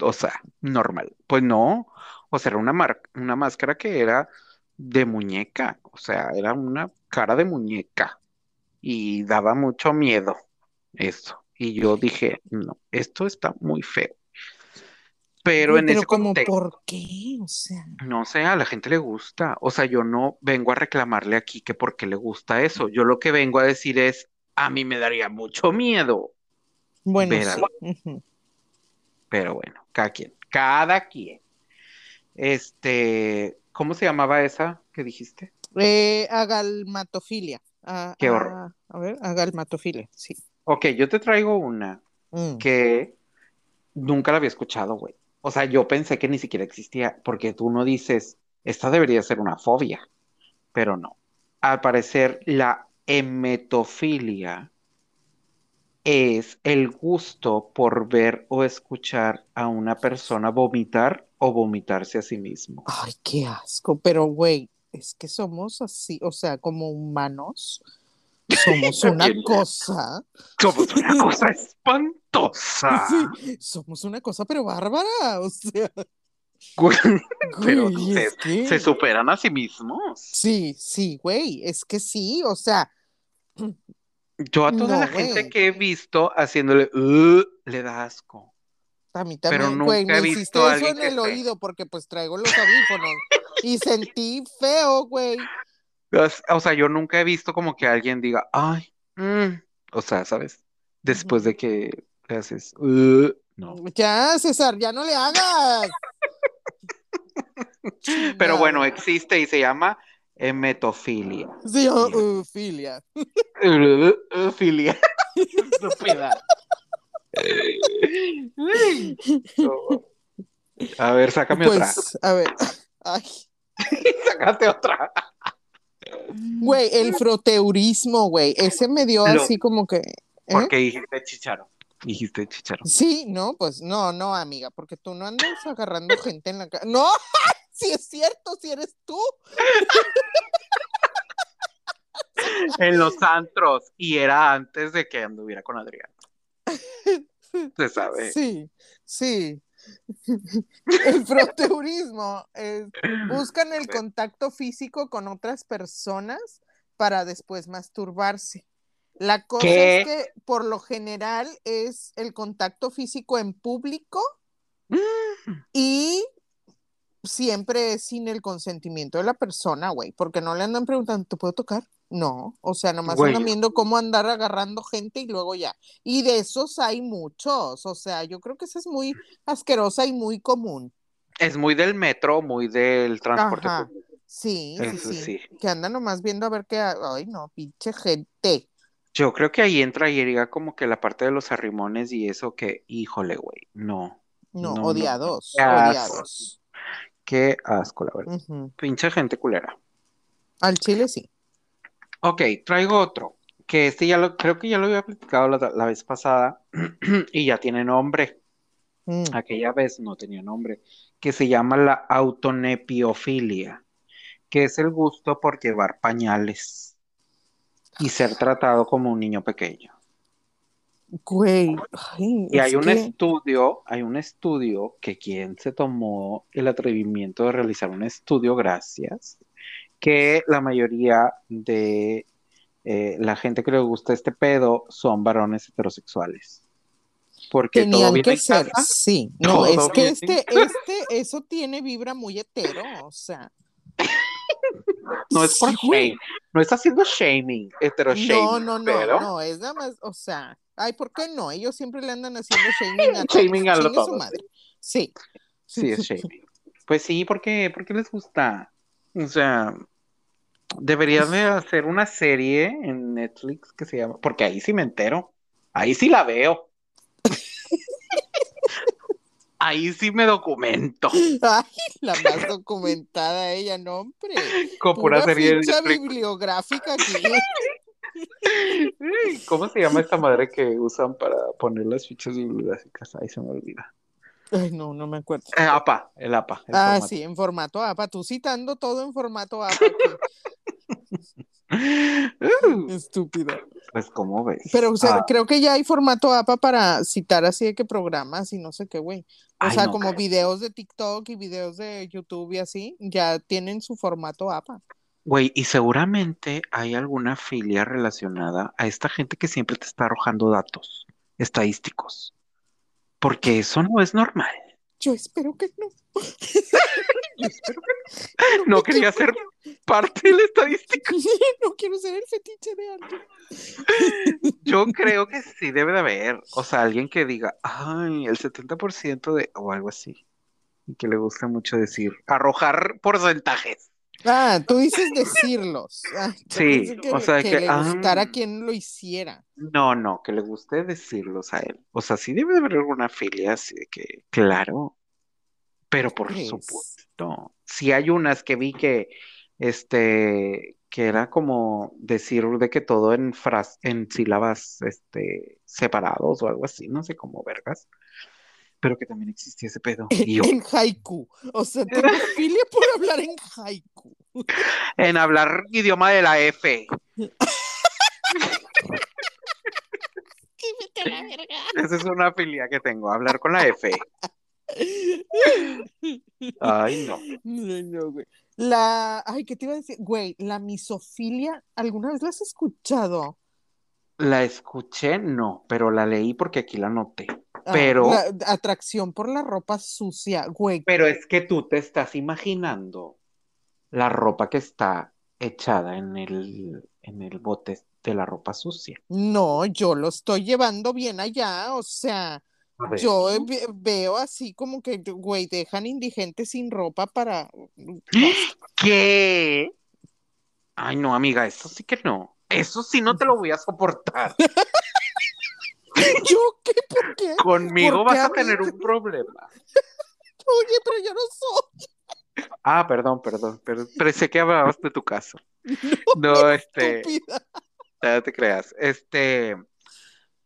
O sea, normal. Pues no, o sea, era una, mar- una máscara que era de muñeca. O sea, era una cara de muñeca. Y daba mucho miedo eso. Y yo dije, no, esto está muy feo. Pero en ese como, contexto, ¿por qué? O sea, no sé, a la gente le gusta. O sea, yo no vengo a reclamarle aquí que por qué le gusta eso. Yo lo que vengo a decir es, a mí me daría mucho miedo. bueno, sí. Pero bueno, cada quien, cada quien. Este, ¿cómo se llamaba esa que dijiste? Eh, agalmatofilia. Ah, Qué horror. ah, a ver, agalmatofilia, sí. Ok, yo te traigo una Mm. que nunca la había escuchado, güey. O sea, yo pensé que ni siquiera existía, porque tú no dices, esta debería ser una fobia, pero no. Al parecer, la emetofilia es el gusto por ver o escuchar a una persona vomitar o vomitarse a sí mismo. Ay, qué asco, pero güey, es que somos así, o sea, como humanos, somos una cosa, Somos una cosa espantosa. sí, somos una cosa, pero bárbara, o sea, Güey, Pero güey, se, es que, se superan a sí mismos. sí, sí, güey, es que sí, o sea, Yo a toda No, la gente güey. que he visto haciéndole le da asco. a mí Pero también, güey, nunca he me visto hiciste a eso en el oído porque pues traigo los audífonos y sentí feo, güey, O sea, yo nunca he visto como que alguien diga, ay, mm", o sea, ¿sabes? Después de que le haces, "Uh", no. Ya, César, ya no le hagas. Pero bueno, existe y se llama hemetofilia. Sí, oh, uh, filia. Uh, Filia. Estúpida. No. A ver, sácame otra. Pues, a ver. Ay, Sácate otra. Güey, el froteurismo, güey. Ese me dio Lo- así como que. ¿eh? Porque dijiste chicharo. Dijiste chicharo. Sí, no, pues no, no, amiga, porque tú no andas agarrando gente en la cara. No, si es cierto, si eres tú. En los antros. Y era antes de que anduviera con Adrián. Se sabe. Sí, sí. El froteurismo es buscan el contacto físico con otras personas para después masturbarse. La cosa ¿Qué? es que por lo general es el contacto físico en público Mm. y siempre es sin el consentimiento de la persona, güey, porque no le andan preguntando, ¿te puedo tocar? No, o sea, nomás Güey. andan viendo cómo andar agarrando gente y luego ya. Y de esos hay muchos, o sea, yo creo que esa es muy asquerosa y muy común. Es muy del metro, muy del transporte Ajá. público. Sí, sí, Eso sí, sí. que andan nomás viendo a ver qué, ay, no, pinche gente. Yo creo que ahí entra y llega como que la parte de los arrimones y eso que, híjole, güey, no. No, No, no, odiados, asco. odiados. Qué asco, la verdad. Ujú. Pinche gente culera. Al chile sí. Ok, traigo otro, que este ya lo, creo que ya lo había platicado la, la vez pasada y ya tiene nombre. Mm. Aquella vez no tenía nombre, que se llama la autonepiofilia, que es el gusto por llevar pañales y ser tratado como un niño pequeño. Güey, ay, Y hay un que- estudio, hay un estudio que quien se tomó el atrevimiento de realizar un estudio, gracias, que la mayoría de eh, la gente que le gusta este pedo son varones heterosexuales. Porque todo Tenían viene que ser, casa. sí. No, Todo es que este, este, eso tiene vibra muy hetero, o sea. No es por Sí, shame, no está haciendo shaming, hetero No, shaming, no, no, pero no, es nada más, o sea, ay, ¿por qué no? Ellos siempre le andan haciendo shaming a todos. Shaming a lo Chingue su todo, madre. Sí. sí es shaming. Pues sí, ¿por qué? ¿Por qué les gusta? O sea, deberían de hacer una serie en Netflix que se llama, porque ahí sí me entero, ahí sí la veo. Ahí sí me documento Ay, la más documentada ella, no, hombre. con pura Pura serie de ficha bibliográfica aquí. ¿Cómo se llama esta madre que usan para poner las fichas bibliográficas? Ahí se me olvida. Ay, no, no me acuerdo. Eh, APA, el APA. el Ah, formato. sí, en formato APA. Tú citando todo en formato APA. aquí. Estúpida. Pues, ¿cómo ves? Pero, o sea, Ah, creo que ya hay formato APA para citar así de que programas y no sé qué, güey. O Ay, sea, no como creo. videos de TikTok y videos de YouTube y así, ya tienen su formato APA. Güey, y seguramente hay alguna filia relacionada a esta gente que siempre te está arrojando datos estadísticos. Porque eso no es normal. Yo espero que no. Yo espero que no. No quería ser parte de la estadística. No quiero ser el fetiche de alguien. Yo creo que sí debe de haber. O sea, alguien que diga, ay, el 70% de, o algo así. Y que le gusta mucho decir, arrojar porcentajes. Ah, tú dices decirlos. Ah, Sí, que, o sea, que que, le ah. gustara a quien lo hiciera. No, no, que le guste decirlos a él. O sea, sí debe de haber alguna filia así de que, claro. Pero por ¿Crees? supuesto. Sí hay unas que vi que, este, que era como decir de que todo en fras en sílabas, este, separados o algo así, no sé cómo vergas. Pero que también existía ese pedo. Y yo, En haiku. O sea, tengo filia por hablar en haiku. en hablar idioma de la F. Que vete a la verga. Esa es una filia que tengo, hablar con la F. Ay, no. No, no, güey. La, ay, ¿qué te iba a decir? Güey, la misofilia, ¿alguna vez la has escuchado? La escuché, no, pero la leí porque aquí la noté. Ah, Pero- la atracción por la ropa sucia, güey. Pero es que tú te estás imaginando la ropa que está echada en el, en el bote de la ropa sucia. No, yo lo estoy llevando bien allá, o sea, yo ve- veo así como que, güey, dejan indigentes sin ropa para... ¿Qué? Ay, no, amiga, eso sí que no. Eso sí no te lo voy a soportar. ¿Yo qué? ¿Por qué? Conmigo ¿Por qué, vas a tener un problema. Oye, pero yo no soy Ah, perdón, perdón, pero pensé que hablabas de tu caso. No, este, estúpida. no te creas. Este,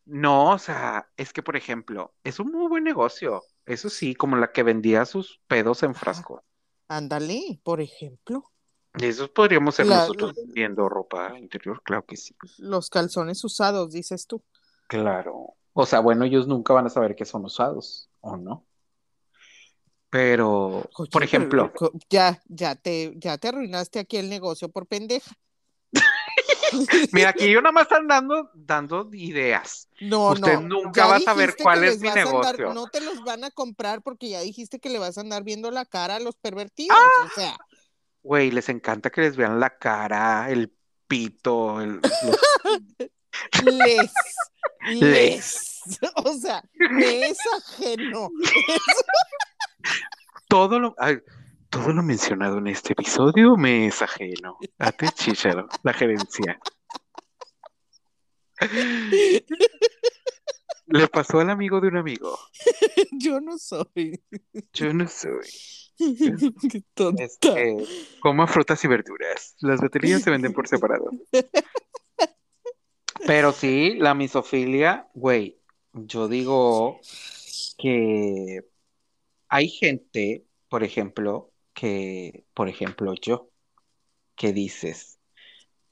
no, o sea, es que, por ejemplo, es un muy buen negocio. Eso sí, como la que vendía sus pedos en frasco. Ándale, por ejemplo, Y esos podríamos ser La- nosotros vendiendo ropa interior, claro que sí. los calzones usados, dices tú. Claro. O sea, bueno, ellos nunca van a saber que son usados, ¿o no? Pero, Oye, por ejemplo, ya, ya te, ya te arruinaste aquí el negocio por pendeja. mira, aquí yo nada más están dando, dando ideas. No, Usted no. nunca ya va a saber cuál es mi andar- negocio. no te los van a comprar porque ya dijiste que le vas a andar viendo la cara a los pervertidos. ¡Ah! O sea, Güey, les encanta que les vean la cara, el pito, el, los- les, Les. les. O sea, me es ajeno. todo lo, ay, todo lo mencionado en este episodio me es ajeno. Date chicharo, la gerencia. Le pasó al amigo de un amigo. Yo no soy. Yo no soy. Qué tonta. Este, coma frutas y verduras. Las baterías se venden por separado. Pero sí, la misofilia, güey, yo digo que hay gente, por ejemplo, que, por ejemplo, yo, que dices,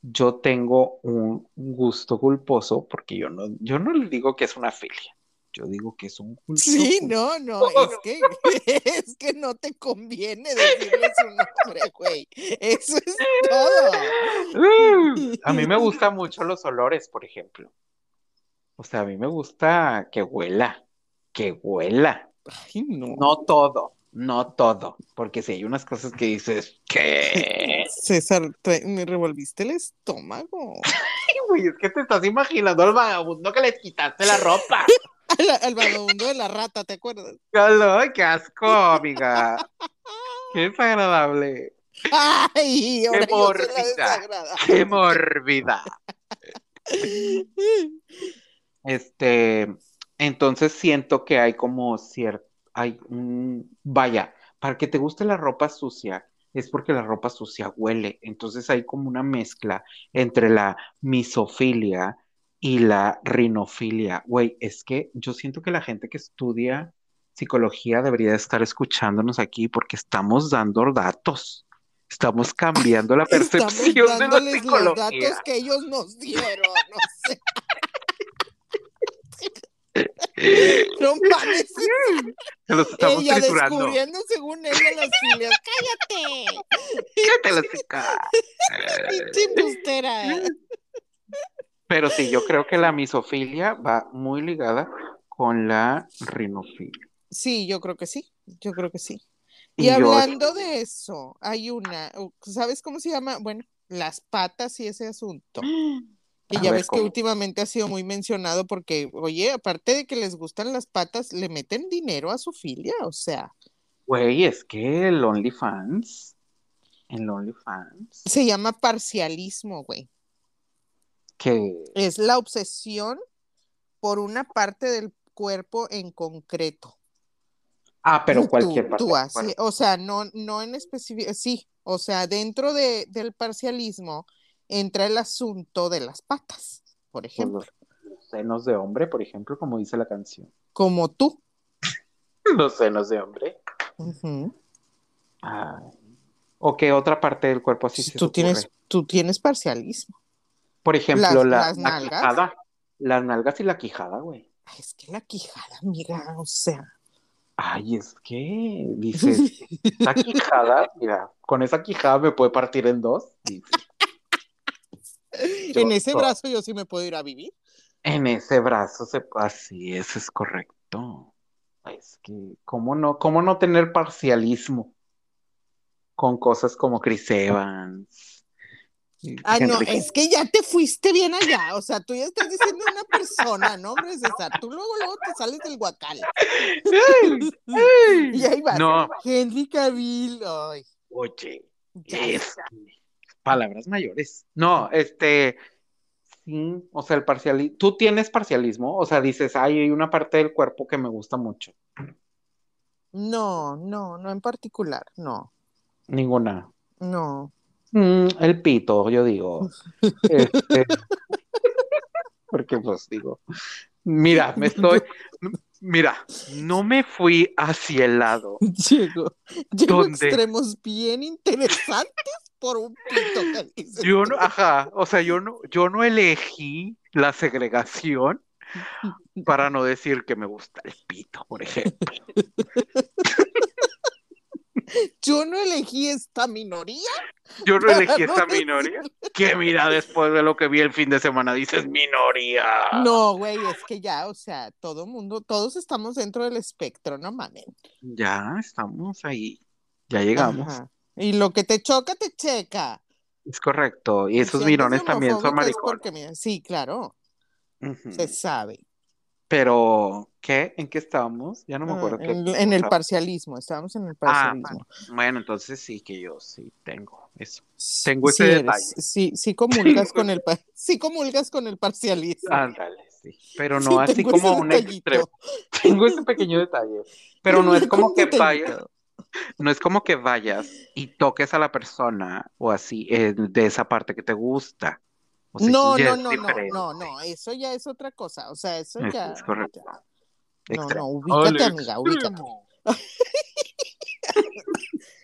yo tengo un gusto culposo, porque yo no, yo no le digo que es una filia, yo digo que es un gusto Sí, no, no, es que, es que no te conviene decirle su nombre, güey. Eso es todo. Uh, a mí me gustan mucho los olores, por ejemplo. O sea, a mí me gusta que huela, que huela. Ay, no. No todo, no todo, porque si hay unas cosas que dices, ¿qué? César, me revolviste el estómago. Ay, güey, es que te estás imaginando al vagabundo que le quitaste la ropa. Al, al vagabundo de la rata, ¿te acuerdas? ¡Ay, qué asco, amiga! ¡Qué desagradable! Ay, la mórbida. ¡Qué mórbida! Este, entonces siento que hay como cierto, hay un, vaya, para que te guste la ropa sucia, es porque la ropa sucia huele. Entonces hay como una mezcla entre la misofilia y la rinofilia. Güey, es que yo siento que la gente que estudia psicología debería estar escuchándonos aquí porque estamos dando datos. Estamos cambiando la percepción de la dándoles los psicología. datos que ellos nos dieron, no sé. No mames, Se los estamos ella triturando. descubriendo según ella las filias. ¡Cállate! Cállate la chica. ¡Pinche embustera! Pero sí, yo creo que la misofilia va muy ligada con la rinofilia. Sí, yo creo que sí, yo creo que sí. Y Y yo- hablando de eso, hay una, ¿sabes cómo se llama? Bueno, las patas y ese asunto. A ya ver, ves que últimamente ha sido muy mencionado porque, oye, aparte de que les gustan las patas, le meten dinero a su filia, o sea, Güey, es que el OnlyFans, el OnlyFans, se llama parcialismo, güey. Que Es la obsesión por una parte del cuerpo en concreto. ah, pero Tú- cualquier parte. tú así, cuerpo. o sea, no, no en específico, sí, o sea, dentro de, del parcialismo entra el asunto de las patas, por Pues ejemplo, los, los senos de hombre, por ejemplo, como dice la canción. como tú. Los senos de hombre. ¿O qué otra parte del cuerpo así se te tú tienes, tú tienes parcialismo. Por ejemplo, las- la, las la quijada. Las nalgas y la quijada, güey. Ay, Es que la quijada, amiga, o sea, Ay, es que dices, esa quijada, mira, con esa quijada me puede partir en dos. En ese brazo yo sí me puedo ir a vivir. en ese brazo se, así es, es correcto. Es que, ¿cómo no, cómo no tener parcialismo con cosas como Chris Evans, Ah, no, es que ya te fuiste bien allá. O sea, tú ya estás diciendo una persona, ¿no, hombre, César? Tú luego, luego te sales del guacal. y ahí vas. No. Henry Cavill. Ay. Oye, es, palabras mayores. No, este, sí, o sea, el parcialismo. Tú tienes parcialismo, o sea, dices, ay, hay una parte del cuerpo que me gusta mucho. No, no, no en particular, no. Ninguna. No. Mm, el pito, yo digo. Este, porque pues digo, mira, me estoy, mira, no me fui hacia el lado. Llego, llego extremos bien interesantes por un pito que Yo no, ajá, o sea, yo no, yo no elegí la segregación para no decir que me gusta el pito, por ejemplo. Yo no elegí esta minoría. Yo no elegí esta minoría. Que mira, después de lo que vi el fin de semana, dices minoría. No, güey, es que ya, o sea, todo mundo, todos estamos dentro del espectro, no mames. Ya estamos ahí. Ya llegamos. Y lo que te choca, te checa. Es correcto. Y esos mirones también son maricones. sí, claro. Se sabe. Pero, ¿qué? ¿En qué estábamos? Ya no me acuerdo. en, el parcialismo, estábamos en el ah, parcialismo. bueno, entonces sí que yo sí tengo eso. Tengo ese detalle. sí, sí comulgas con el sí comulgas con el parcialismo. Ándale, sí. Pero no así como un extremo. Tengo ese pequeño detalle. Pero no es como que vayas. No es como que vayas y toques a la persona o así eh, de esa parte que te gusta no, no, no, no, no, no, eso ya es otra cosa. O sea, eso ya. Es correcto. No, no, ubícate, amiga, ubícate.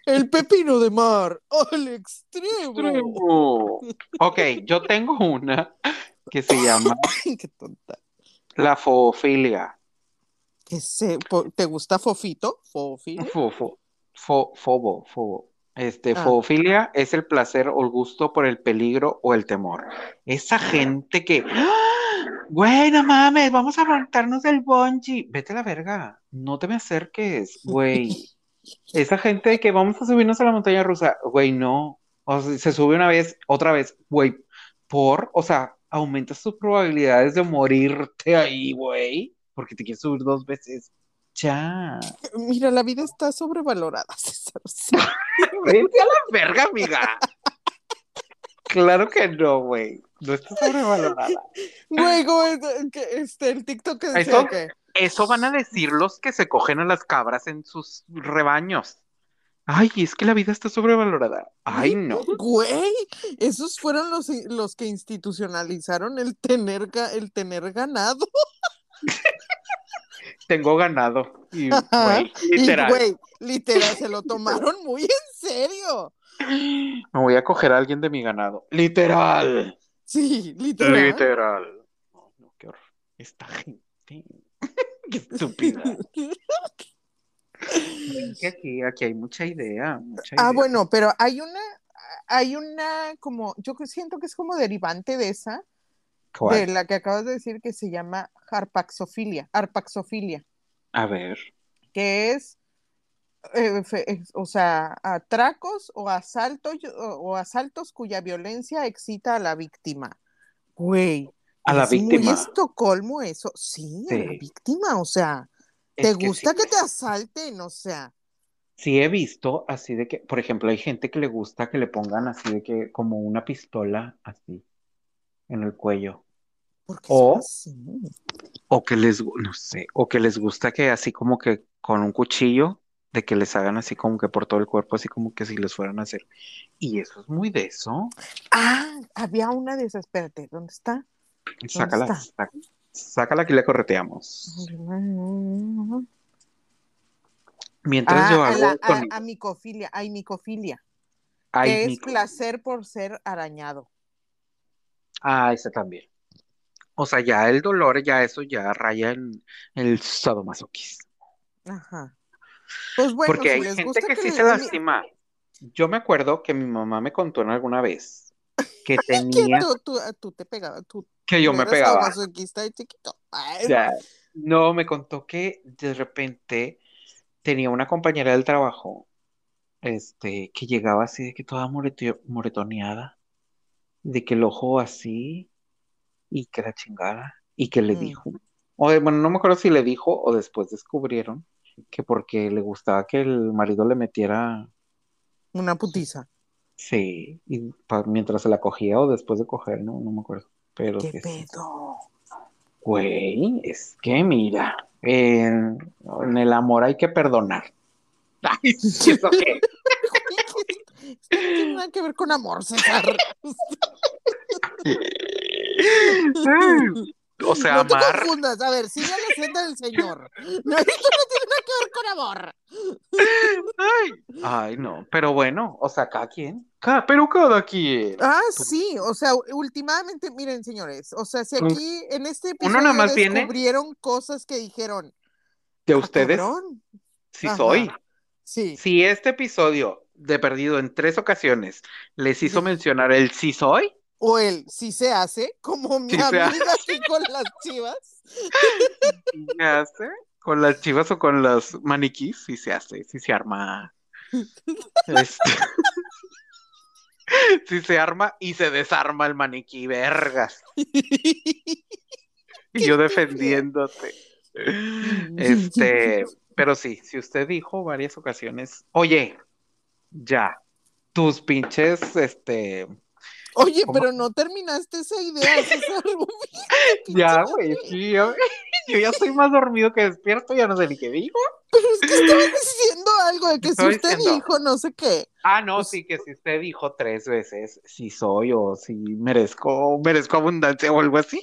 El pepino de mar, al extremo. Ok, yo tengo una que se llama. Qué tonta. La fofilia. ¿Qué se, ¿Te gusta fofito? ¿Fofilia? Fofo. Fo, fobo, fobo. Este, ah. foofilia es el placer o el gusto por el peligro o el temor. Esa gente que, ¡Ah! Güey, no mames, vamos a montarnos del bungee. Vete a la verga, no te me acerques, güey. Esa gente que vamos a subirnos a la montaña rusa, güey, no. O sea, se sube una vez, otra vez, güey, por, o sea, aumentas tus probabilidades de morirte ahí, güey, porque te quieres subir dos veces. Ya. Mira, la vida está sobrevalorada, César. Vete a la verga, amiga. Claro que no, güey. No está sobrevalorada. Güey, este, el TikTok que eso, que... Eso van a decir los que se cogen a las cabras en sus rebaños. Ay, es que la vida está sobrevalorada. Ay, no. Güey, esos fueron los, los que institucionalizaron el tener, el tener ganado. tengo ganado. Y, literal. güey, literal, se lo tomaron muy en serio. Me voy a coger a alguien de mi ganado. Literal. Sí, literal. Literal. no, qué horror. Esta gente. qué estúpida. aquí, aquí hay mucha idea, Ah, bueno, pero hay una, hay una como, yo siento que es como derivante de esa, de la que acabas de decir que se llama harpaxofilia, arpaxofilia. A ver. Que es, eh, o sea, atracos o asaltos o, asaltos cuya violencia excita a la víctima. Güey. A la víctima. Muy Estocolmo eso. Sí, a la víctima, o sea, ¿te gusta que te asalten? O sea. Sí he visto así de que, por ejemplo, hay gente que le gusta que le pongan así de que como una pistola así en el cuello. O, o que les, no sé, o que les gusta que así como que con un cuchillo, de que les hagan así como que por todo el cuerpo, así como que si les fueran a hacer. Y eso es muy de eso. Ah, había una de esas, espérate, ¿dónde está? sácala, sácala, que le correteamos. Mientras yo ah, hago. A, a, micofilia, hay micofilia. que es placer por ser arañado. Ah, ese también. O sea, ya el dolor, ya eso ya raya en, el sadomasoquismo. Ajá. Pues bueno, Porque hay gente que, sí se lastima. Yo me acuerdo que mi mamá me contó en alguna vez que tenía. tú, tú, te pegabas, tú. Que yo me pegaba. De chiquito. Ya. No, me contó que de repente tenía una compañera del trabajo, este, que llegaba así de que toda moretoneada de que el ojo así y que la chingada y que le Mm. dijo. O de- bueno, no me acuerdo si le dijo o después descubrieron que porque le gustaba que el marido le metiera, Una putiza. sí, y mientras se la cogía o después de coger, no, no me acuerdo. Pero ¿Qué pedo? Güey, es que mira, en, en el amor hay que perdonar. Ay, ¿y eso qué? Tiene nada que ver con amor, César. O sea, no te amar, confundas. A ver, sigue la senda del Señor. No, esto no tiene nada que ver con amor. ay, ay, no, pero bueno, o sea, cada quien, cada, pero cada quien. Ah, sí, o sea, últimamente, miren, señores, o sea, si aquí en este uno episodio nada más viene- descubrieron cosas que dijeron, De "Ah, ustedes, cabrón". sí Ajá. soy. Sí, Si este episodio de perdido en tres ocasiones les hizo Sí. mencionar el sí soy, o él sí se hace, como mi Sí amiga aquí con las chivas. sí se hace con las chivas o con los maniquís, sí se hace, sí se arma. Este, Sí se arma y se desarma el maniquí, vergas. Y yo defendiéndote. Este, pero sí, si usted dijo varias ocasiones, oye, ya, tus pinches, este, Oye, ¿Cómo? pero no terminaste esa idea, César. ya, güey, sí, yo ya estoy más dormido que despierto, ya no sé ni qué digo. Pero es que estabas diciendo algo de que si usted diciendo- dijo no sé qué. Ah, no, Pues- sí, que si usted dijo tres veces si soy o si merezco, merezco abundancia o algo así.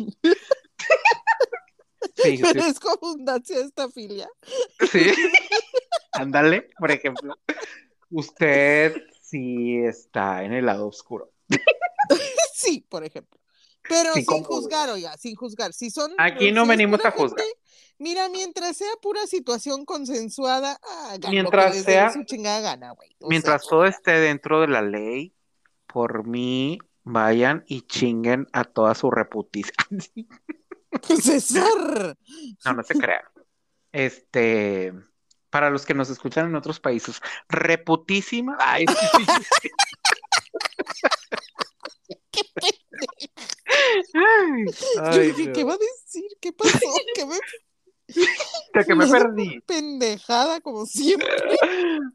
Sí, sí, Merezco abundancia de esta filia. sí. Ándale, por ejemplo. Usted sí está en el lado oscuro. Sí, por ejemplo. Pero Sí, sin juzgar, oiga, sin juzgar. Si son. Aquí no si venimos a juzgar. gente, mira, mientras sea pura situación consensuada, Mientras que sea- su chingada gana, güey. Mientras sea, todo esté dentro de la ley, por mí, vayan y chinguen a toda su reputicia. César. No, no se crean. Este, para los que nos escuchan en otros países, reputísima. Ay, sí, sí, sí. Ay, Yo ay, dije. ¿qué va a decir? ¿Qué pasó? ¿Qué me De que me perdí. pendejada como siempre?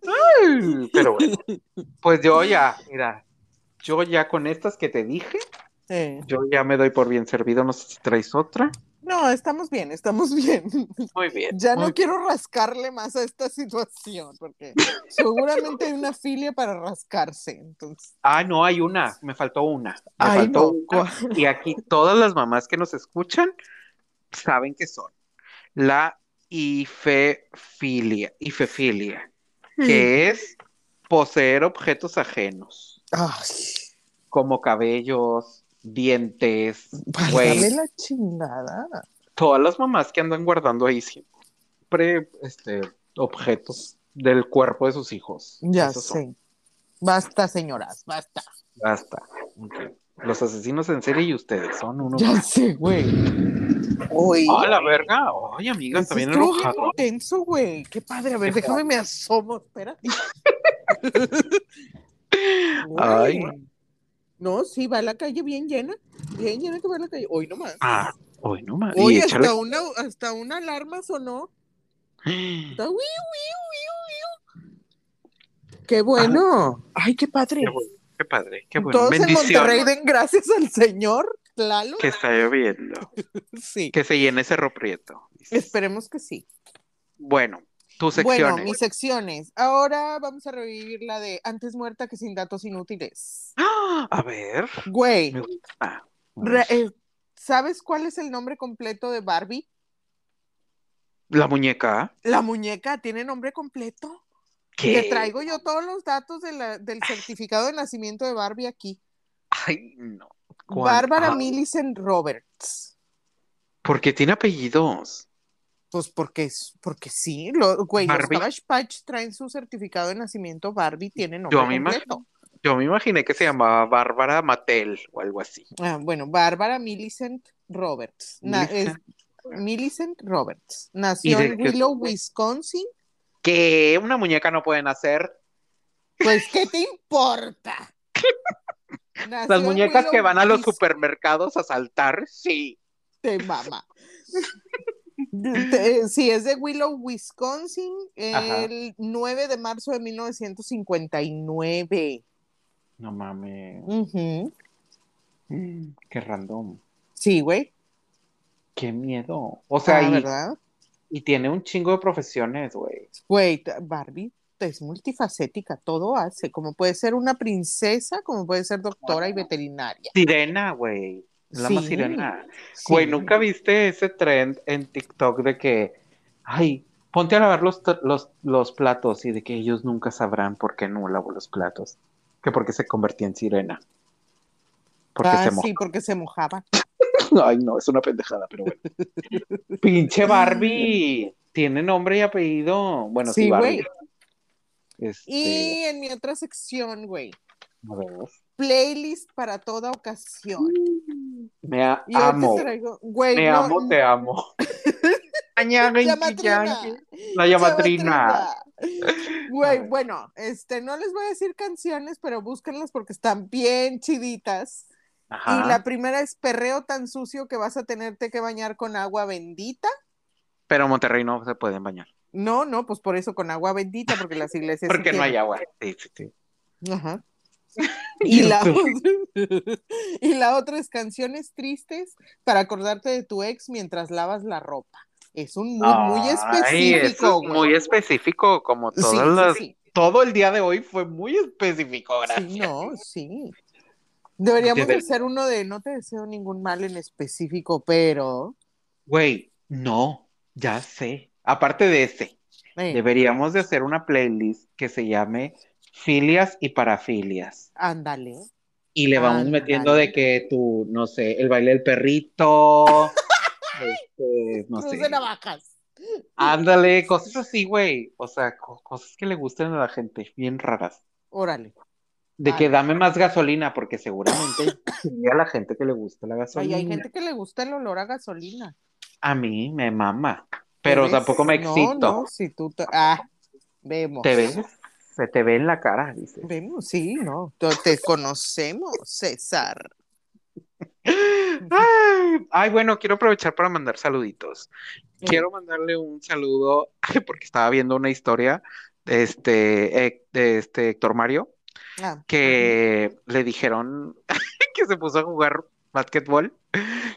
Ay, Pero bueno, pues yo ya, mira, yo ya con estas que te dije, Eh, yo ya me doy por bien servido. No sé si traes otra. No, estamos bien, estamos bien. Muy bien. Ya no quiero rascarle más a esta situación, porque seguramente hay una filia para rascarse. Entonces, Ah, no, hay una, me faltó una. Me Ay, faltó no, una. Y aquí todas las mamás que nos escuchan saben que son la ifefilia, ifefilia, que es poseer objetos ajenos, Ay, como cabellos, dientes, güey, la chingada. todas las mamás que andan guardando ahí siempre este, objetos del cuerpo de sus hijos. Ya son. sé. Basta, señoras, basta. Basta. Los asesinos en serie y ustedes son unos. Ya sé, güey. Uy. ¡Ah, la verga! Oye, amiga, Eso bien enojado. intenso, güey. Qué padre. A ver, déjame me asomo. Espera. Ay. No, sí, va a la calle bien llena. Bien llena que va a la calle. Hoy nomás. Ah, hoy no más. Y Oye, échale. hasta una, hasta una alarma sonó. Está, "Wiu, wiu, wiu, wiu". Qué bueno. Ay, qué padre. Qué bueno, qué padre, qué bueno. Todos en. Monterrey den gracias al Señor. Claro. Que está lloviendo. Sí. Que se llene Cerro Prieto. Esperemos que sí. Bueno, tus Bueno, secciones. mis secciones. Ahora vamos a revivir la de antes muerta que sin datos inútiles. ¡Ah! A ver. Güey, eh, ¿sabes cuál es el nombre completo de Barbie? La muñeca. La muñeca tiene nombre completo. ¿Qué? Te traigo yo todos los datos de la- del certificado de nacimiento de Barbie aquí. Ay, no. ¿Cuál? Bárbara Ah, Millicent Roberts. Porque tiene apellidos. Pues porque, es- porque sí, lo, güey, los. Cabbage Patch traen su certificado de nacimiento, Barbie tiene nombre Yo me completo. imagino. Yo me imaginé que se llamaba Bárbara Mattel o algo así. Ah, bueno, Bárbara Millicent Roberts. Na- es- Millicent Roberts. Nació ¿Y de en Willow, Wisconsin. Que una muñeca no pueden hacer. Pues, ¿qué te importa? Nació Las muñecas que van a los supermercados a saltar, sí. Te mama. Te- Sí, es de Willow, Wisconsin, Ajá. el 9 de marzo de 1959. No mames. Ujú. Mm, Qué random. Sí, güey. Qué miedo. O sea, Ah, y, ¿verdad? y tiene un chingo de profesiones, güey. Güey, Barbie es multifacética, todo hace, como puede ser una princesa, como puede ser doctora y veterinaria. Sirena, güey. La más sirena. sí. Güey, ¿nunca viste ese trend en TikTok de que, ay, ponte a lavar los, los, los platos y de que ellos nunca sabrán por qué no lavo los platos? Que porque se convertía en sirena. Porque Ah, se sí, porque se mojaba. Ay, no, es una pendejada, pero bueno. Pinche Barbie. Tiene nombre y apellido. Bueno, sí, Sí, Barbie. güey. Este, Y en mi otra sección, güey, a ver. Playlist para toda ocasión. Me a- Y hoy amo. te traigo, güey, Me no, amo, te amo. Llamatrina. La llamatrina. Güey, bueno, este, no les voy a decir canciones, pero búsquenlas porque están bien chiditas. Ajá. Y la primera es Perreo tan sucio que vas a tenerte que bañar con agua bendita. Pero en Monterrey no se pueden bañar. No, no, pues por eso con agua bendita, porque las iglesias. sí Porque no hay agua. Sí, sí, sí. Ajá. Y la, y la otra es canciones tristes para acordarte de tu ex mientras lavas la ropa. Es un mood muy específico, es muy específico, como todas sí, las- sí. todo el día de hoy fue muy específico, gracias. Sí, no, sí. Deberíamos Debe- hacer uno de no te deseo ningún mal en específico, pero Güey, no, ya sé. Aparte de ese, eh, deberíamos de hacer una playlist que se llame Filias y Parafilias. ándale. Y le vamos metiendo de que tú, no sé, el baile del perrito, este, no Cruz sé, de navajas. ándale, cosas así, güey. O sea, co- cosas que le gusten a la gente, bien raras. Órale. De que dame más gasolina, porque seguramente a la gente que le gusta la Ay, gasolina. hay gente que le gusta el olor a gasolina. A mí me mama, pero tampoco me No, excito. no, si tú te- ah, vemos. ¿Te ves? Se te ve en la cara, dice. Vemos, sí, no. Te- conocemos, César. Ay, ay, bueno, quiero aprovechar para mandar saluditos. Quiero mandarle un saludo porque estaba viendo una historia de este, eh, de este Héctor Mario Ah, que le dijeron que se puso a jugar básquetbol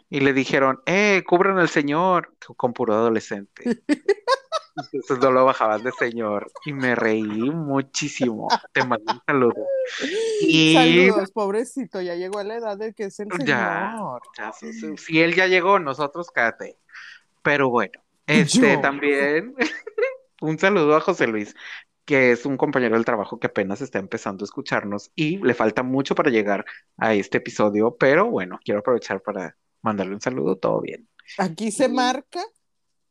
y le dijeron, eh, cubran al señor con puro adolescente. Entonces no lo bajaban de señor y me reí muchísimo. Te mando un saludo. Y Saludos, pobrecito, ya llegó a la edad de que es el señor. Ya, si, si- si él ya llegó, nosotros cállate. Pero bueno, este Yo. también un saludo a José Luis, que es un compañero del trabajo que apenas está empezando a escucharnos y le falta mucho para llegar a este episodio, pero bueno, quiero aprovechar para mandarle un saludo, todo bien. Aquí se marca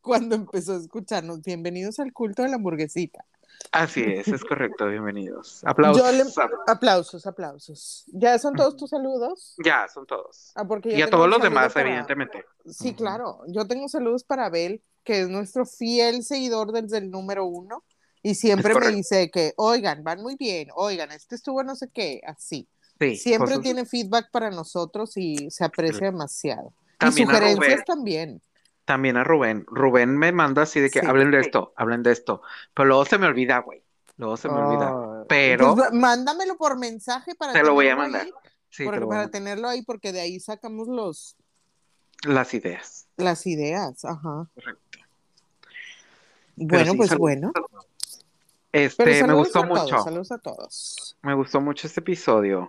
cuando empezó a escucharnos. Bienvenidos al culto de la hamburguesita. Así es, es correcto, bienvenidos. Aplausos. Yo le- Aplausos, aplausos. ¿Ya son todos tus saludos? Ya, son todos. Ah, porque Y a todos los demás, para- evidentemente. Sí, claro. Yo tengo saludos para Abel, que es nuestro fiel seguidor desde el número uno. Y siempre me dice que, oigan, van muy bien, oigan, este estuvo no sé qué, así. Sí, Siempre cosas- tiene feedback para nosotros y se aprecia demasiado. También y sugerencias también. También a Rubén. Rubén me manda así de que Sí. hablen de esto, hablen de esto. Pero luego se me olvida, güey. Luego se me olvida. Ah, Pero pues, mándamelo por mensaje para te lo voy a mandar. ahí, Sí, te lo para tenerlo ahí, porque de ahí sacamos los, Las ideas. las ideas. Ajá. Correcto. Bueno, sí, pues saludos. bueno. Este, me gustó a mucho. todos, saludos a todos. Me gustó mucho este episodio. A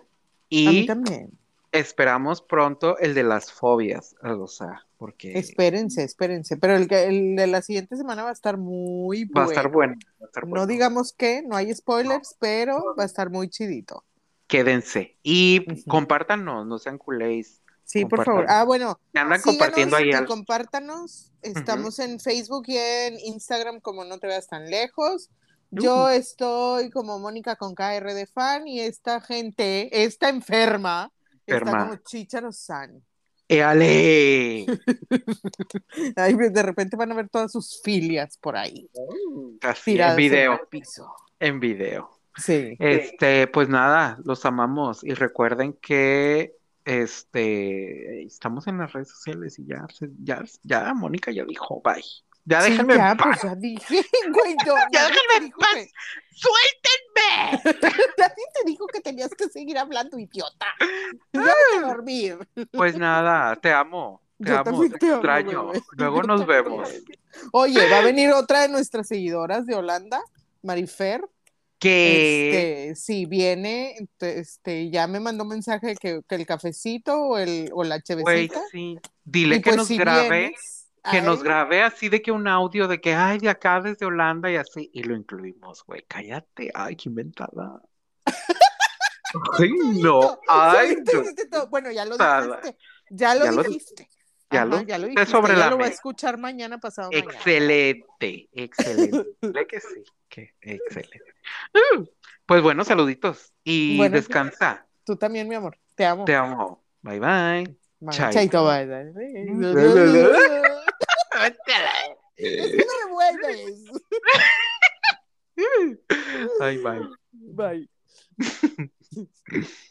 mí Y también. Esperamos pronto el de las fobias. O sea, porque Espérense, espérense. Pero el, que- el de la siguiente semana va a estar muy va a bueno. estar bueno. va a estar No bueno. digamos que, no hay spoilers, pero va a estar muy chidito. Quédense. Y Ujú. compártanos, no sean culés. Sí, por favor. Ah, bueno, Me andan compartiendo ahí algo. compártanos. Estamos en Facebook y en Instagram como no te veas tan lejos. Yo Ujú. estoy como Mónica con KR de fan y esta gente, esta enferma, está como Chicharo San. ¡Éale! Ay, de repente van a ver todas sus filias por ahí, Así, en video. el piso. En video. Sí. Este, pues nada, los amamos y recuerden que este estamos en las redes sociales y ya, ya, ya, Mónica ya dijo, bye. Ya Sí, déjenme en ya, paz. pues ya dije, güey, yo, Ya déjenme te en dijo paz. que- ¡Suéltenme! Nadie te dijo que tenías que seguir hablando, idiota. Ya vete a dormir. Pues nada, te amo, te Yo amo, te te extraño. Luego nos vemos. Oye, va a venir otra de nuestras seguidoras de Holanda, Marifer. Que Este, sí, viene, este, ya me mandó mensaje que, que el cafecito o, el, o la güey, chevecita. sí, dile Y que pues nos si grabe. vienes, que nos ay, grabe así de que un audio de que, ay, de acá desde Holanda y así, y lo incluimos, güey, cállate, ay, qué inventada. Ay, no, solito, ay, solito no. Bueno, ya lo dijiste, ya lo Ya lo- dijiste. ya Ajá, lo ya lo dijiste, sobre ya la lo va a escuchar mañana, pasado mañana. Excelente, excelente, Dile que sí, que excelente. Uh, Pues bueno, saluditos y Bueno, descansa, Tú también, mi amor, te amo. te amo, bye bye. Bye. Chaito. Chaito, bye. Es que no revuelves. Ay, bye. Bye.